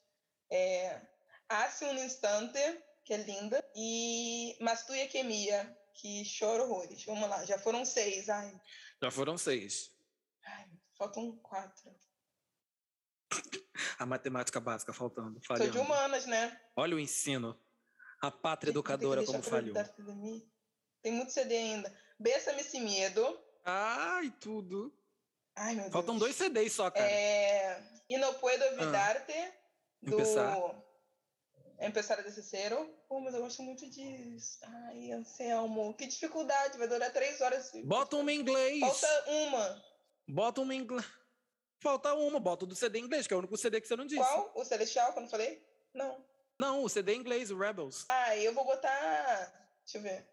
É, Hace um instante, que é linda, e Mastuia Quemia, que chora horrores. Vamos lá, já foram seis. Ai. Já foram seis. Ai, faltam quatro. A matemática básica faltando. Falhando. Sou de humanas, né? Olha o ensino. A pátria educadora como falhou. Tem muito CD ainda. Bessa-me esse medo. Ai, tudo. Ai, meu Faltam Deus. dois CDs só, cara. É... E no Puedo Olvidarte, ah. do... Empezar. Empezar desse cero. Pô, mas eu gosto muito disso. Ai, Anselmo, que dificuldade. Vai durar três horas. Bota uma em inglês. Falta uma. Bota uma em inglês. Falta uma, bota do CD inglês, que é o único CD que você não disse. Qual? O Celestial, quando eu falei? Não. Não, o CD inglês, o Rebels. Ah, eu vou botar. Deixa eu ver.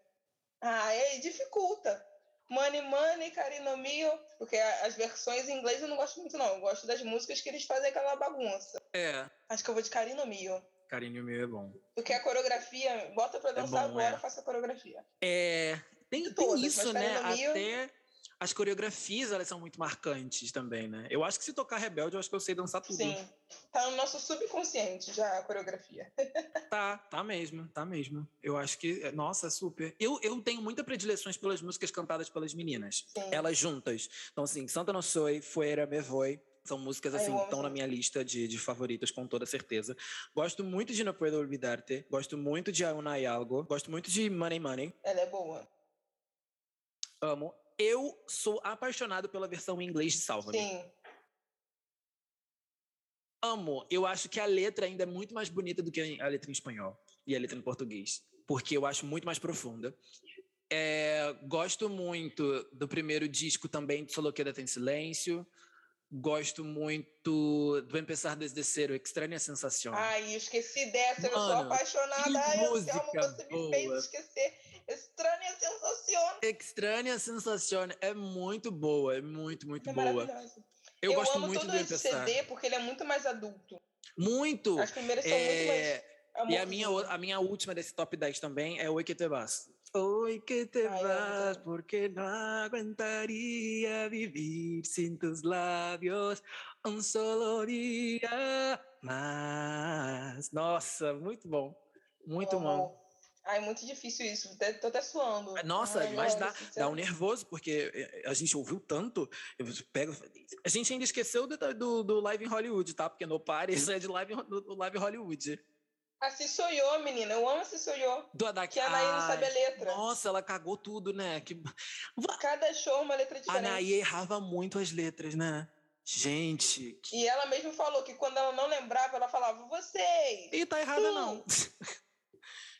Ah, aí dificulta. Money Money, Carino Mio, porque as versões em inglês eu não gosto muito, não. Eu gosto das músicas que eles fazem aquela bagunça. É. Acho que eu vou de Carino Mio. Carino Mio é bom. Porque a coreografia, bota pra dançar é bom, agora, é. faça a coreografia. É. Tem, tem isso, né? Até as coreografias elas são muito marcantes também, né? Eu acho que se tocar Rebelde, eu acho que eu sei dançar tudo. Sim, tá no nosso subconsciente já a coreografia. tá, tá mesmo, tá mesmo. Eu acho que, nossa, super. Eu, eu tenho muita predileções pelas músicas cantadas pelas meninas, Sim. elas juntas. Então, assim, Santa Não Soy, Fuera Me Voy, são músicas assim, estão na minha lista de, de favoritas, com toda certeza. Gosto muito de No Puedo Olvidarte, gosto muito de Auna Algo, gosto muito de Money Money. Ela é boa. Amo eu sou apaixonado pela versão em inglês de Salva-me. Sim. Amo. Eu acho que a letra ainda é muito mais bonita do que a letra em espanhol e a letra em português, porque eu acho muito mais profunda. É, gosto muito do primeiro disco também de Soloqueda Tem Silêncio. Gosto muito do Empezar Desde Cero, Extraña Sensação. Ai, esqueci dessa, Mano, eu sou apaixonada. Ai, música Anselmo, você boa. me fez esquecer. Extraña Sensação. Extraña Sensação é muito boa, é muito, muito é boa. Eu, eu gosto muito do Empezar. CD porque ele é muito mais adulto. Muito. As primeiras são é... muito mais... E a minha, a minha última desse top 10 também é o Que Te Vas. Hoy que te Ay, vas, porque no aguantaría vivir sin tus labios um solo dia mais. Nossa, muito bom. Muito oh. bom. Ai, muito difícil isso. Tô até suando. Nossa, Ai, mas dá, dá um nervoso, porque eh, a gente ouviu tanto. Eu pego, a gente ainda esqueceu do, do, do Live em Hollywood, tá? Porque no Paris é de Live, do Live Hollywood. Sou eu, menina. Eu amo sou eu. Do Haddad. Que a Anaí não sabe a letra. Nossa, ela cagou tudo, né? Que... Cada show uma letra diferente. A Anaí errava muito as letras, né? Gente. Que... E ela mesmo falou que quando ela não lembrava, ela falava, vocês. E tá errada, não.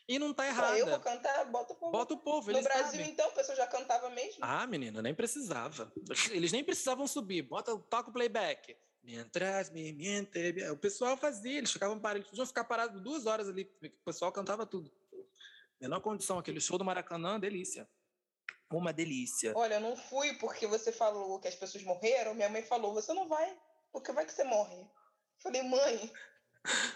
e não tá errada. Eu vou cantar, bota o povo. Bota o povo. No Brasil, sabem. então, a pessoa já cantava mesmo. Ah, menina, nem precisava. Eles nem precisavam subir. Bota, toca o playback. Mientras me miente. O pessoal fazia, eles ficavam parados, eles podiam ficar parados duas horas ali, o pessoal cantava tudo. Menor condição, aquele show do Maracanã, delícia. Uma delícia. Olha, eu não fui porque você falou que as pessoas morreram. Minha mãe falou: você não vai, porque vai que você morre. Falei, mãe.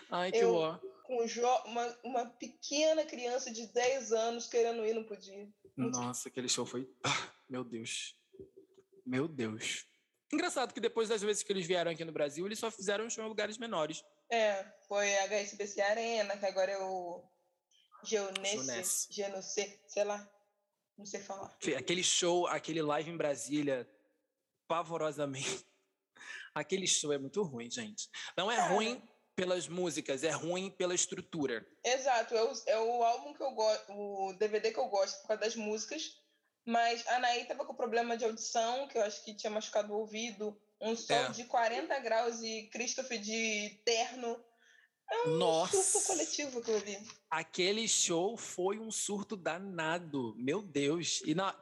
Ai, que ó. Com uma, uma pequena criança de 10 anos querendo ir, não podia. Nossa, aquele show foi. Ah, meu Deus. Meu Deus. Engraçado que depois das vezes que eles vieram aqui no Brasil, eles só fizeram show em lugares menores. É, foi a HSBC Arena, que agora é o Geonesse, Genocê, sei lá, não sei falar. Aquele show, aquele live em Brasília, pavorosamente. Aquele show é muito ruim, gente. Não é, é. ruim pelas músicas, é ruim pela estrutura. Exato, é o, é o álbum que eu gosto, o DVD que eu gosto por causa das músicas, mas a Anaí tava com problema de audição, que eu acho que tinha machucado o ouvido, um sol é. de 40 graus e Christopher de terno. É um Nossa. surto coletivo que eu vi. Aquele show foi um surto danado. Meu Deus. E na,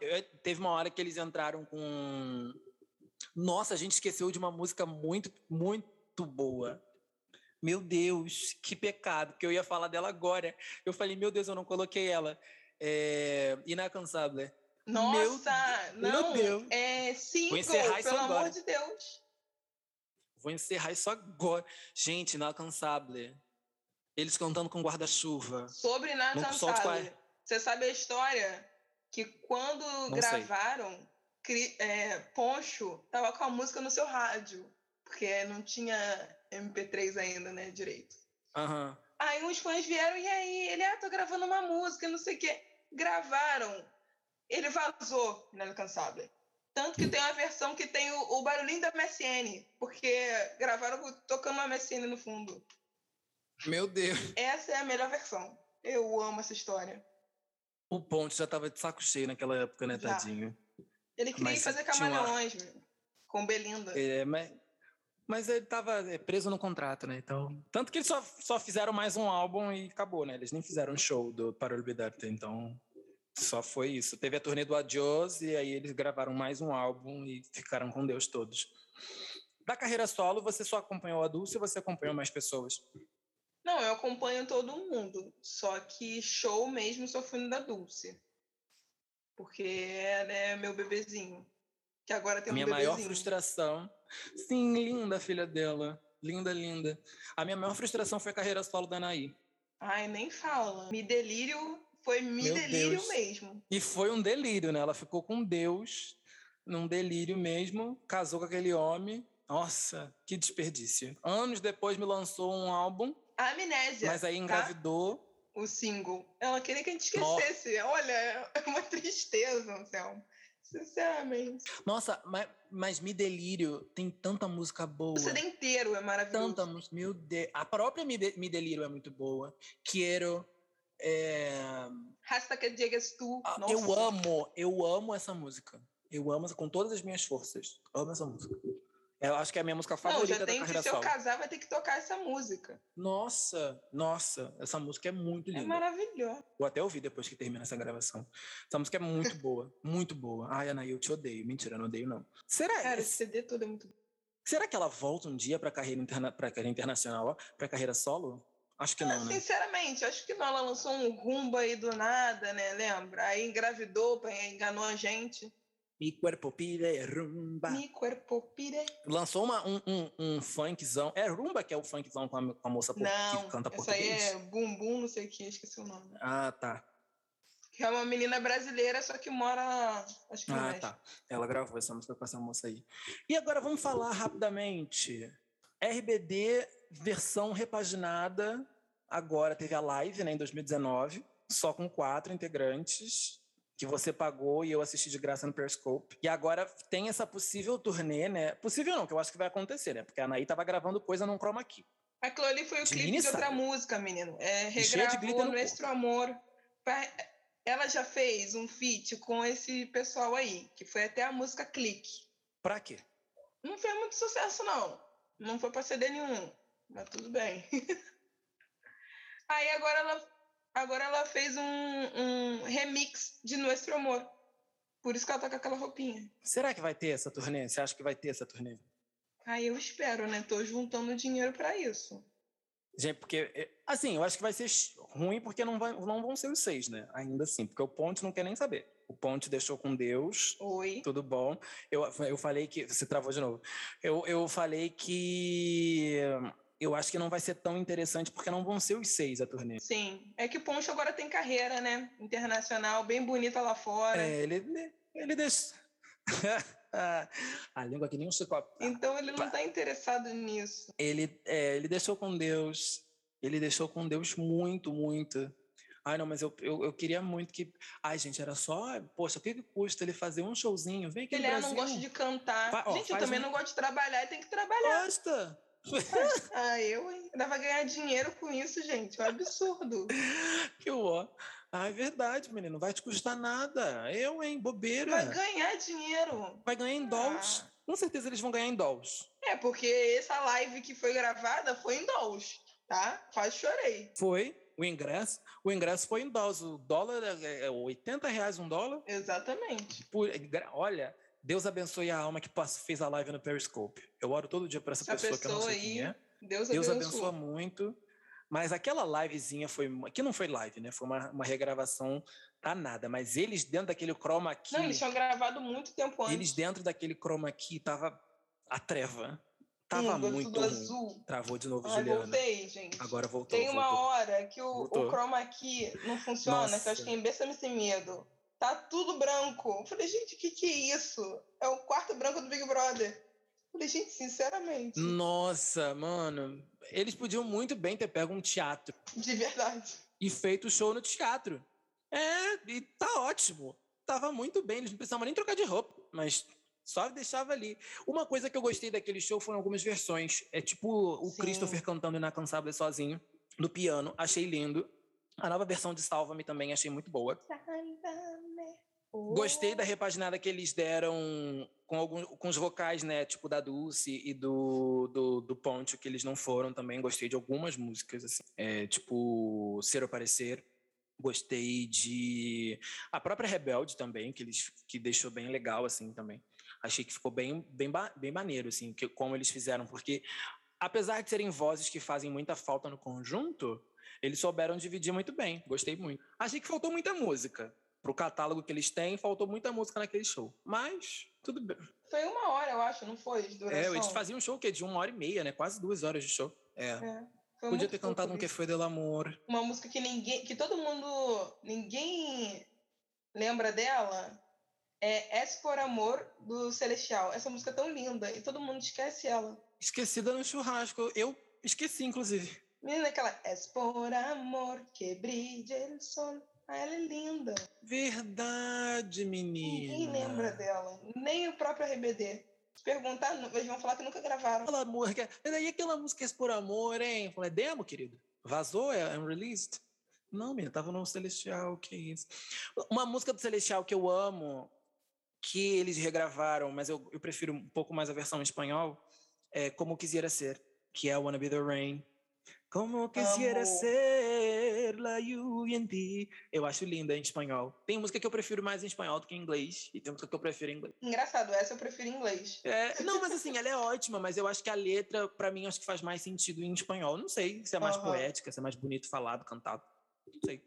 teve uma hora que eles entraram com. Nossa, a gente esqueceu de uma música muito, muito boa. Meu Deus, que pecado, que eu ia falar dela agora. Eu falei, meu Deus, eu não coloquei ela. É... Nossa, meu, não, meu Deus. é cinco, Vou encerrar isso pelo agora. amor de Deus. Vou encerrar isso agora. Gente, Inalcançável. Eles cantando com guarda-chuva. Sobre Inalcançável. Você sabe a história? Que quando não gravaram, é, Poncho tava com a música no seu rádio. Porque não tinha MP3 ainda, né, direito. Uhum. Aí uns fãs vieram, e aí? Ele, ah, tô gravando uma música, não sei o quê. Gravaram ele vazou Inalcançável. Tanto que tem uma versão que tem o, o barulhinho da MSN, porque gravaram tocando uma MSN no fundo. Meu Deus. Essa é a melhor versão. Eu amo essa história. O Ponte já tava de saco cheio naquela época, né, tadinho? Ele queria mas fazer camaleões, uma... com Belinda. É, mas, mas ele tava é, preso no contrato, né? Então, tanto que eles só, só fizeram mais um álbum e acabou, né? Eles nem fizeram um show do Para Olvidarte, então só foi isso. Teve a turnê do Adios e aí eles gravaram mais um álbum e ficaram com Deus todos. Da carreira solo, você só acompanhou a Dulce ou você acompanhou mais pessoas? Não, eu acompanho todo mundo. Só que show mesmo só fui no da Dulce. Porque ela é meu bebezinho. Que agora tem um minha bebezinho. maior frustração. Sim, linda a filha dela. Linda, linda. A minha maior frustração foi a carreira solo da Anaí. Ai, nem fala. Me delírio foi me Meu delírio Deus. mesmo. E foi um delírio, né? Ela ficou com Deus, num delírio mesmo, casou com aquele homem. Nossa, que desperdício. Anos depois me lançou um álbum. Amnésia. Mas aí tá? engravidou. Tá? O single. Ela queria que a gente esquecesse. Nossa. Olha, é uma tristeza, Anselmo. Sinceramente. Nossa, mas, mas Me Delírio tem tanta música boa. O CD inteiro é maravilhoso. Tanta música. Meu Deus. A própria Me, De Me Delírio é muito boa. Quero. É... Hasta que llegues tu. Ah, eu amo, eu amo essa música. Eu amo com todas as minhas forças. Amo essa música. Eu acho que é a minha música favorita Não, já tem da carreira que, se eu casar, vai ter que tocar essa música. Nossa, nossa, essa música é muito é linda. É maravilhosa. Vou até ouvir depois que termina essa gravação. Essa música é muito boa, muito boa. Ai, Ana, eu te odeio. Mentira, não odeio, não. Será Cara, esse CD todo é muito Será que ela volta um dia para carreira interna... para carreira internacional, para carreira solo? Acho que não, né? Sinceramente, acho que não. Ela lançou um rumba aí do nada, né? Lembra? Aí engravidou, enganou a gente. Mi cuerpo pide rumba. Mi cuerpo pide. Lançou uma, um, um, um funkzão. É rumba que é o funkzão com a, com a moça não, que canta português? Não, isso aí é bumbum, não sei o que, esqueci o nome. Ah, tá. Que é uma menina brasileira, só que mora, acho que Ah, tá. Ela gravou essa música com essa moça aí. E agora vamos falar rapidamente. RBD versão repaginada, agora teve a live, né, em 2019, só com quatro integrantes, que você pagou e eu assisti de graça no Periscope. E agora tem essa possível turnê, né? Possível não, que eu acho que vai acontecer, né? Porque a Anaí tava gravando coisa num chroma key. Aquilo ali foi o de clipe de outra música, menino. É, regravou Nuestro Amor. Ela já fez um feat com esse pessoal aí, que foi até a música Clique. Pra quê? Não fez muito sucesso, não. Não foi pra CD nenhum. Mas tudo bem. Aí agora ela, agora ela fez um, um remix de Nuestro Amor. Por isso que ela tá com aquela roupinha. Será que vai ter essa turnê? Você acha que vai ter essa turnê? Aí eu espero, né? Tô juntando dinheiro para isso. Gente, porque, é, assim, eu acho que vai ser ruim porque não, vai, não vão ser os seis, né? Ainda assim, porque o Ponte não quer nem saber. O Ponte deixou com Deus. Oi. Tudo bom. Eu, eu falei que. Você travou de novo. Eu, eu falei que. Eu acho que não vai ser tão interessante porque não vão ser os seis a turnê. Sim. É que o Ponte agora tem carreira, né? Internacional, bem bonita lá fora. É, ele, ele deixa. a língua que nem um chicopé. Então ele não está interessado nisso. Ele, é, ele deixou com Deus. Ele deixou com Deus muito, muito. Ai, não, mas eu, eu, eu, queria muito que. Ai, gente, era só. Poxa, o que, que custa ele fazer um showzinho? Vem aqui ele no Brasil. não gosta de cantar. Fa... gente, eu também um... não gosto de trabalhar e tem que trabalhar. Gosta! Ah, eu, hein? Ainda vai ganhar dinheiro com isso, gente. É um absurdo. que ó. Ah, é verdade, menino. Não vai te custar nada. Eu, hein? Bobeira. Vai ganhar dinheiro. Vai ganhar em ah. dólares. Com certeza eles vão ganhar em dólares. É, porque essa live que foi gravada foi em dólares, tá? Quase chorei. Foi. O ingresso, o ingresso foi em dólares. O dólar é, é 80 reais um dólar. Exatamente. Por, olha, Deus abençoe a alma que fez a live no Periscope. Eu oro todo dia para essa, pessoa, pessoa, que eu não sei aí, quem é. Deus, Deus abençoa muito. Mas aquela livezinha foi. Que não foi live, né? Foi uma, uma regravação danada. Mas eles dentro daquele chroma key. Não, eles tinham gravado muito tempo antes. Eles dentro daquele chroma key tava a treva. Tava hum, muito ruim. azul. Travou de novo, Ai, Juliana. voltei, gente. Agora voltou. Tem uma voltou. hora que o, o chroma key não funciona, Nossa. que eu acho que é em sem medo. Tá tudo branco. Eu falei, gente, o que, que é isso? É o quarto branco do Big Brother. Eu falei, gente, sinceramente. Nossa, mano eles podiam muito bem ter pego um teatro. De verdade. E feito o show no teatro. É, e tá ótimo. Tava muito bem, eles não precisavam nem trocar de roupa, mas só deixava ali. Uma coisa que eu gostei daquele show foram algumas versões. É tipo o Sim. Christopher cantando Inacabável sozinho, no piano. Achei lindo. A nova versão de Salva-me também achei muito boa. Gostei da repaginada que eles deram com, alguns, com os vocais, né? Tipo da Dulce e do, do, do Ponte, que eles não foram também. Gostei de algumas músicas, assim. É, tipo Ser ou Parecer. Gostei de... A própria Rebelde também, que eles que deixou bem legal, assim, também. Achei que ficou bem, bem, bem maneiro, assim, que, como eles fizeram. Porque, apesar de serem vozes que fazem muita falta no conjunto, eles souberam dividir muito bem. Gostei muito. Achei que faltou muita música pro catálogo que eles têm, faltou muita música naquele show. Mas, tudo bem. Foi uma hora, eu acho, não foi? De duração. É, eles faziam um show que de uma hora e meia, né? Quase duas horas de show. É. é Podia ter cantado um Que Foi Del Amor. Uma música que ninguém. que todo mundo. ninguém lembra dela. É Es por Amor do Celestial. Essa música é tão linda e todo mundo esquece ela. Esquecida no churrasco. Eu esqueci, inclusive. Menina, aquela Es por Amor que brilla el sol. Ah, ela é linda. Verdade, menina. Ninguém lembra dela. Nem o próprio RBD. Se perguntar, eles vão falar que nunca gravaram. Aquela música. E daí aquela música é por amor, hein? Falei, é demo, querido? Vazou? É unreleased? Não, menina, tava no Celestial, que isso. Uma música do Celestial que eu amo, que eles regravaram, mas eu, eu prefiro um pouco mais a versão em espanhol, é Como Quisiera Ser, que é Wanna Be The Rain. Como quisiera ser lluvia en ti. Eu acho linda em espanhol. Tem música que eu prefiro mais em espanhol do que em inglês. E tem música que eu prefiro em inglês. Engraçado, essa eu prefiro em inglês. É, não, mas assim, ela é ótima, mas eu acho que a letra, para mim, acho que faz mais sentido em espanhol. Não sei se é mais uhum. poética, se é mais bonito falado, cantado. Não sei.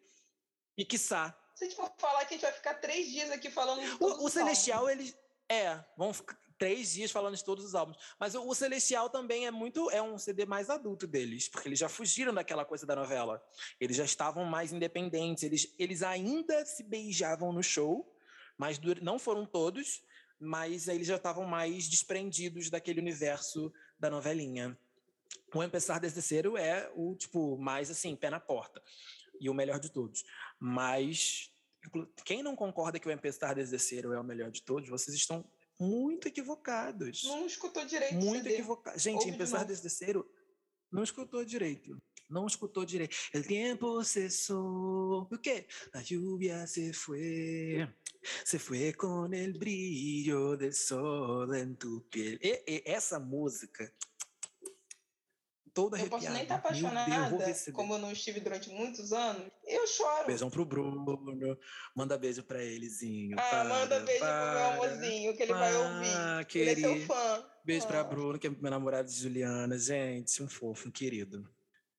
E quiçá. Se a gente for falar que a gente vai ficar três dias aqui falando O, o Celestial, eles. É, vão ficar três dias falando de todos os álbuns. Mas o, Celestial também é muito é um CD mais adulto deles, porque eles já fugiram daquela coisa da novela. Eles já estavam mais independentes, eles, eles ainda se beijavam no show, mas não foram todos, mas eles já estavam mais desprendidos daquele universo da novelinha. O Empezar desde Cero é o tipo mais assim, pé na porta. E o melhor de todos. Mas quem não concorda que o Empezar desde Cero é o melhor de todos, vocês estão muito equivocados. Não escutou direito. Muito equivocado. Gente, Ouve apesar desse terceiro, não escutou direito. Não escutou direito. El tiempo cesó. O quê? A lluvia se fue. Se foi com el brillo del sol en tu piel. E, e, essa música toda arrepiada. Eu posso nem estar tá apaixonada, Deus, eu como eu não estive durante muitos anos. Eu choro. Beijão pro Bruno. Manda beijo pra elezinho. Ah, para, manda beijo para, pro meu amorzinho, que ele para, vai ouvir. Querido. Ele é seu fã. Beijo ah. pra Bruno, que é meu namorado de Juliana. Gente, um fofo, um querido.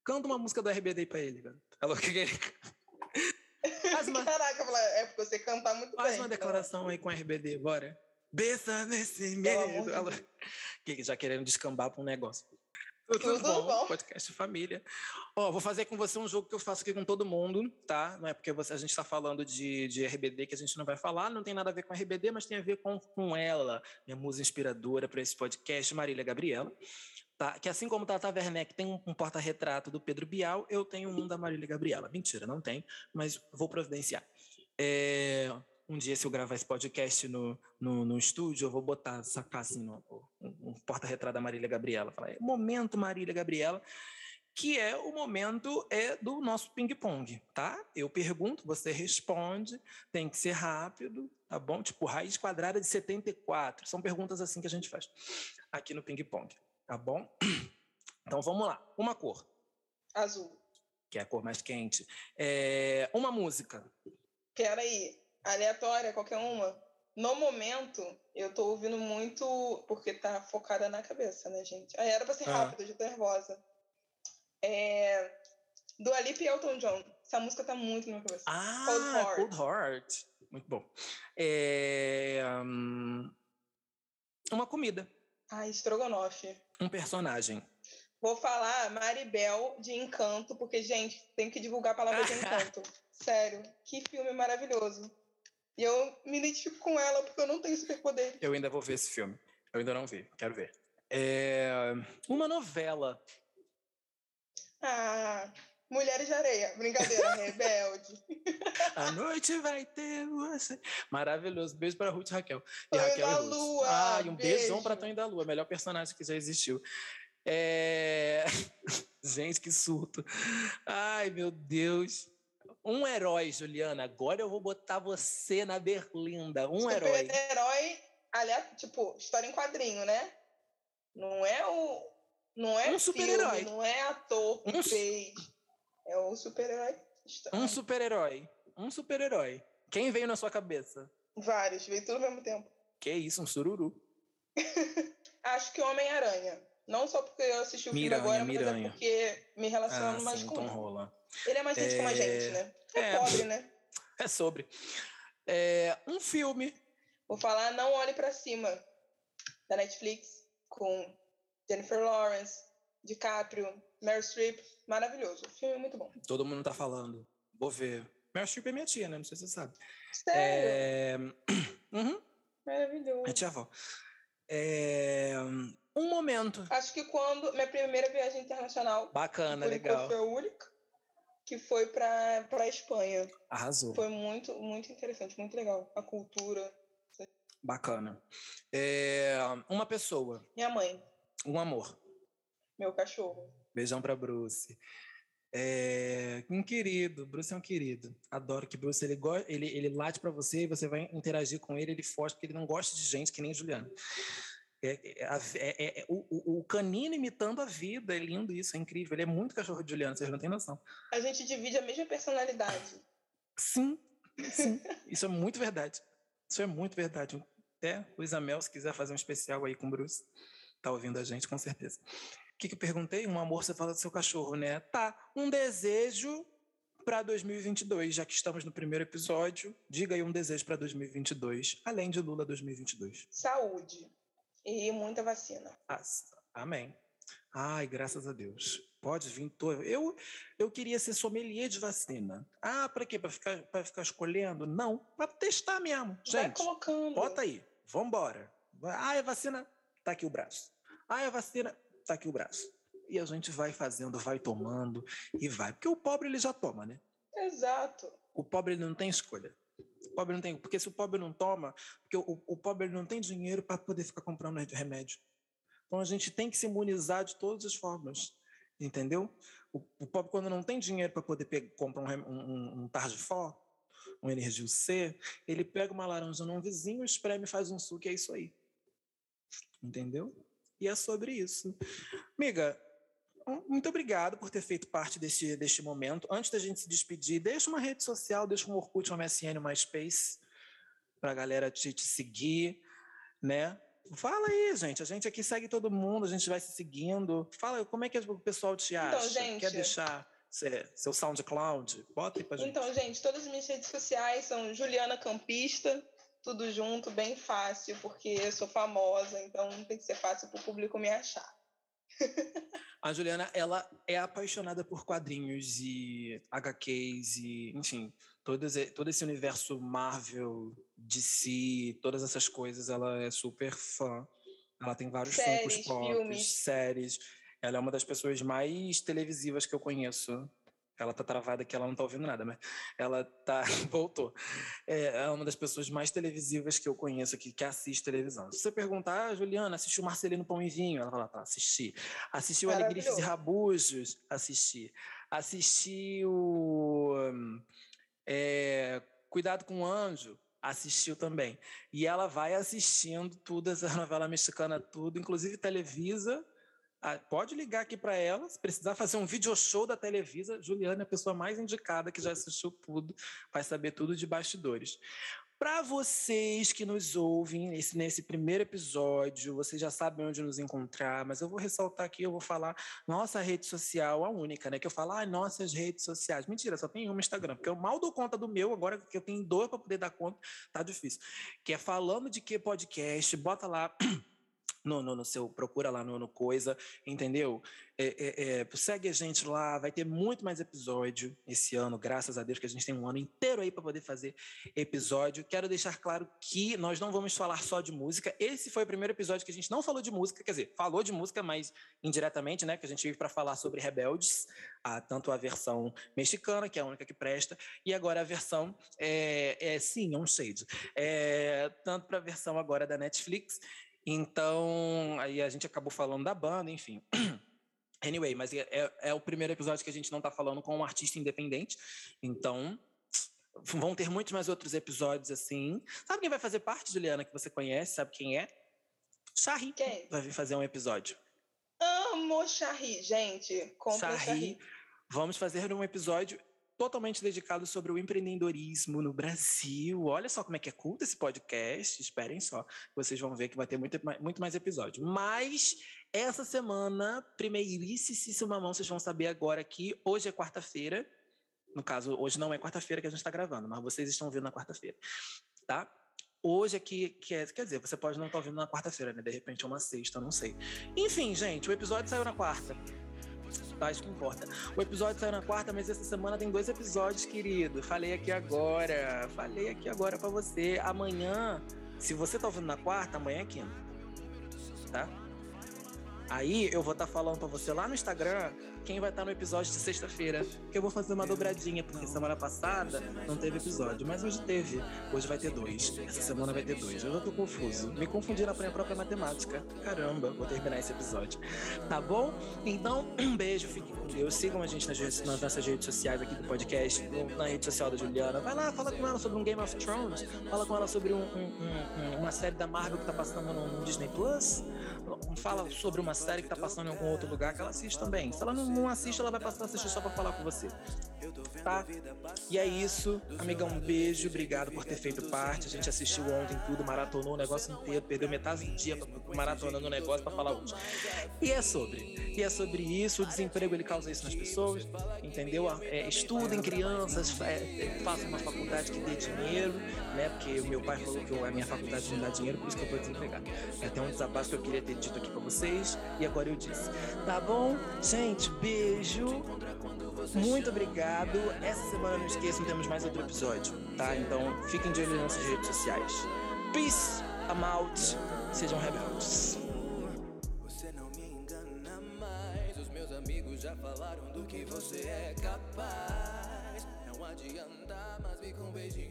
Canta uma música do RBD pra ele, cara. Ela que ele... Faz uma... Caraca, é porque você cantar muito Faz bem. uma declaração aí com o RBD, bora. Bessa nesse medo. Ela... Que já querendo descambar pra um negócio. Tudo, Tudo bom? bom? Podcast família. Ó, vou fazer com você um jogo que eu faço aqui com todo mundo, tá? Não é porque você, a gente está falando de, de RBD que a gente não vai falar, não tem nada a ver com RBD, mas tem a ver com, com ela, minha musa inspiradora para esse podcast, Marília Gabriela. Tá? Que assim como Tata Werneck tem um, um porta-retrato do Pedro Bial, eu tenho um da Marília Gabriela. Mentira, não tem, mas vou providenciar. É, um dia, se eu gravar esse podcast no, no, no estúdio, eu vou botar, sacar assim, no, um, um porta-retrato da Marília Gabriela. Falar, é momento Marília Gabriela, que é o momento é do nosso ping-pong, tá? Eu pergunto, você responde, tem que ser rápido, tá bom? Tipo, raiz quadrada de 74. São perguntas assim que a gente faz aqui no ping-pong tá bom? Então vamos lá. Uma cor. Azul. Que é a cor mais quente. É... Uma música. Peraí, aleatória, qualquer uma. No momento, eu tô ouvindo muito porque tá focada na cabeça, né, gente? Aí era pra ser ah. rápido, ah. já tô nervosa. É... Do Alipe e Elton John. Essa música tá muito na minha cabeça. Ah, Cold Heart. Cold Heart. Muito bom. É... Uma comida. Ah, estrogonofe. Um personagem. Vou falar Maribel de Encanto, porque, gente, tem que divulgar a palavra de Encanto. Sério, que filme maravilhoso. E eu me identifico com ela porque eu não tenho superpoder. Eu ainda vou ver esse filme. Eu ainda não vi, quero ver. É... Uma novela. Ah, Mulheres de Areia. Brincadeira, rebelde. A noite vai ter você. Maravilhoso. Beijo para Ruth e Raquel. E Tonho Raquel da e. Lua. Ah, e um beijo. beijão para Tonho da Lua. Melhor personagem que já existiu. É... Gente, que surto. Ai, meu Deus. Um herói, Juliana. Agora eu vou botar você na berlinda. Um Super herói. herói, aliás, tipo, história em quadrinho, né? Não é o. Não é um super-herói. Não é ator um... fez. É um super-herói. Um super-herói. Um super-herói. Quem veio na sua cabeça? Vários, veio tudo ao mesmo tempo. Que isso, um sururu. Acho que Homem-Aranha. Não só porque eu assisti o Miranha, filme agora, Miranha. mas é porque me relaciono ah, mais sim, com Tom ele. Rola. Ele é mais gente é... como a gente, né? É, é pobre, né? É sobre. É, um filme. Vou falar Não Olhe para Cima, da Netflix, com Jennifer Lawrence, DiCaprio, Meryl Streep, maravilhoso. Filme é muito bom. Todo mundo tá falando. Vou ver. Meryl Streep é minha tia, né? Não sei se você sabe. Sério? É... Uhum. Maravilhoso. É tia avó. É... Um momento. Acho que quando... Minha primeira viagem internacional. Bacana, legal. Foi a única. Que foi pra, pra Espanha. Arrasou. Foi muito, muito interessante, muito legal. A cultura. Bacana. É... Uma pessoa. Minha mãe. Um amor. Meu cachorro. Beijão para Bruce. É, um querido, Bruce é um querido. Adoro que Bruce ele, ele, ele late para você e você vai interagir com ele, ele foge, porque ele não gosta de gente que nem Juliana. É, é, é, é o, o, canino imitando a vida, é lindo isso, é incrível. Ele é muito cachorro de Juliana, vocês não têm noção. A gente divide a mesma personalidade. Sim, sim. isso é muito verdade. Isso é muito verdade. É, Luísa Mel, se quiser fazer um especial aí com o Bruce, tá ouvindo a gente, com certeza que, que eu perguntei? Um amor, você fala do seu cachorro, né? Tá, um desejo para 2022, já que estamos no primeiro episódio. Diga aí um desejo para 2022, além de Lula 2022. Saúde e muita vacina. Ah, amém. Ai, graças a Deus. Pode vir. Tô... Eu, eu queria ser sommelier de vacina. Ah, para quê? Para ficar, ficar escolhendo? Não, para testar mesmo. Gente, Vai colocando. bota aí. Vambora. Ah, é vacina? Tá aqui o braço. Ah, é vacina? tá aqui o braço. E a gente vai fazendo, vai tomando e vai. Porque o pobre ele já toma, né? Exato. O pobre ele não tem escolha. O pobre não tem, porque se o pobre não toma, porque o, o pobre não tem dinheiro para poder ficar comprando remédio. Então a gente tem que se imunizar de todas as formas, entendeu? O, o pobre quando não tem dinheiro para poder pegar, comprar um, um, um Targifó, um Energia C, ele pega uma laranja num vizinho, espreme e faz um suco, e é isso aí. Entendeu? E é sobre isso. Amiga, muito obrigado por ter feito parte deste, deste momento. Antes da gente se despedir, deixa uma rede social, deixa um Orkut, uma MSN, uma Space, para a galera te, te seguir, né? Fala aí, gente. A gente aqui segue todo mundo, a gente vai se seguindo. Fala, como é que o pessoal te então, acha? Então, gente, Quer deixar seu SoundCloud? Bota aí pra gente. Então, gente, todas as minhas redes sociais são Juliana Campista, tudo junto, bem fácil, porque eu sou famosa, então tem que ser fácil para o público me achar. A Juliana, ela é apaixonada por quadrinhos e HQs e, enfim, todo esse, todo esse universo Marvel, DC, todas essas coisas, ela é super fã. Ela tem vários séries, Funkos séries. Ela é uma das pessoas mais televisivas que eu conheço. Ela tá travada aqui, ela não tá ouvindo nada, mas ela tá. voltou. É, é uma das pessoas mais televisivas que eu conheço aqui, que assiste televisão. Se você perguntar, ah, Juliana, assistiu Marcelino Pão e Vinho? Ela fala, tá, assisti. Assistiu Alegrifes e Rabujos? Assisti. Assistiu. É, Cuidado com o Anjo? Assistiu também. E ela vai assistindo tudo, essa novela mexicana, tudo, inclusive Televisa ah, pode ligar aqui para ela, se precisar fazer um video show da Televisa, Juliana é a pessoa mais indicada que já assistiu tudo, vai saber tudo de bastidores. Para vocês que nos ouvem nesse, nesse primeiro episódio, vocês já sabem onde nos encontrar, mas eu vou ressaltar aqui, eu vou falar nossa rede social, a única, né? Que eu falo, ah, nossas redes sociais. Mentira, só tem uma Instagram, porque eu mal dou conta do meu, agora que eu tenho dor para poder dar conta, tá difícil. Que é falando de que podcast, bota lá no, no, no, seu, procura lá no, no Coisa, entendeu? É, é, é, segue a gente lá, vai ter muito mais episódio esse ano, graças a Deus, que a gente tem um ano inteiro aí para poder fazer episódio. Quero deixar claro que nós não vamos falar só de música. Esse foi o primeiro episódio que a gente não falou de música, quer dizer, falou de música, mas indiretamente, né? Que a gente veio para falar sobre Rebeldes, a, tanto a versão mexicana, que é a única que presta, e agora a versão, é, é sim, é um shade, é, tanto para a versão agora da Netflix. Então, aí a gente acabou falando da banda, enfim. Anyway, mas é, é, é, o primeiro episódio que a gente não está falando com um artista independente. Então, vão ter muitos mais outros episódios assim. Sabe quem vai fazer parte, Juliana, que você conhece? Sabe quem é? Charri. Quem? Vai vir fazer um episódio. Amo Charri, gente. Compre Charri. Vamos fazer um episódio totalmente dedicado sobre o empreendedorismo no Brasil. Olha só como é que é culto esse podcast. Esperem só, vocês vão ver que vai ter muito, muito mais episódio. Mas essa semana, primeiríssima mão, vocês vão saber agora que hoje é quarta-feira. No caso, hoje não é quarta-feira que a gente está gravando, mas vocês estão vendo na quarta-feira, tá? Hoje aqui, que é, quer dizer, você pode não estar tá ouvindo na quarta-feira, né? De repente é uma sexta, não sei. Enfim, gente, o episódio saiu na quarta tá? Que importa. O episódio saiu na quarta, mas essa semana tem dois episódios, querido. Falei aqui agora. Falei aqui agora para você. Amanhã, se você tá ouvindo na quarta, amanhã é quinta. Tá? Aí eu vou estar tá falando para você lá no Instagram quem vai estar no episódio de sexta-feira. Que eu vou fazer uma dobradinha, porque semana passada não teve episódio, mas hoje teve. Hoje vai ter dois. Essa semana vai ter dois. Eu já tô confuso. Me confundi na minha própria matemática. Caramba, vou terminar esse episódio. Tá bom? Então, um beijo, fiquem Deus. Sigam a gente nas, nas nossas redes sociais aqui do podcast, na rede social da Juliana. Vai lá, fala com ela sobre um Game of Thrones. Fala com ela sobre um, um, um, uma série da Marvel que tá passando no, Disney Plus. Fala sobre uma série que tá passando em algum outro lugar que ela assiste também. Se ela não não assiste, ela vai passar a assistir só pra falar com você. Tá? E é isso, amigão. Um beijo, obrigado por ter feito parte. A gente assistiu ontem tudo, maratonou o negócio inteiro, perdeu metade do dia maratonando o negócio para falar hoje. E é sobre. E é sobre isso. O desemprego ele causa isso nas pessoas, entendeu? É, estudem crianças, é, façam uma faculdade que dê dinheiro, né? Porque o meu pai falou que a minha faculdade não dá dinheiro, por isso que eu tô desempregado. É até um desabafo que eu queria ter dito aqui para vocês e agora eu disse. Tá bom? Gente, beijo. Muito obrigado. Essa semana não esqueçam, temos mais outro episódio, tá? Então fiquem de olho nas nossas redes sociais. Peace, I'm out. Sejam rebeldes. Que você é capaz. Não adianta, mas vi com um beijinho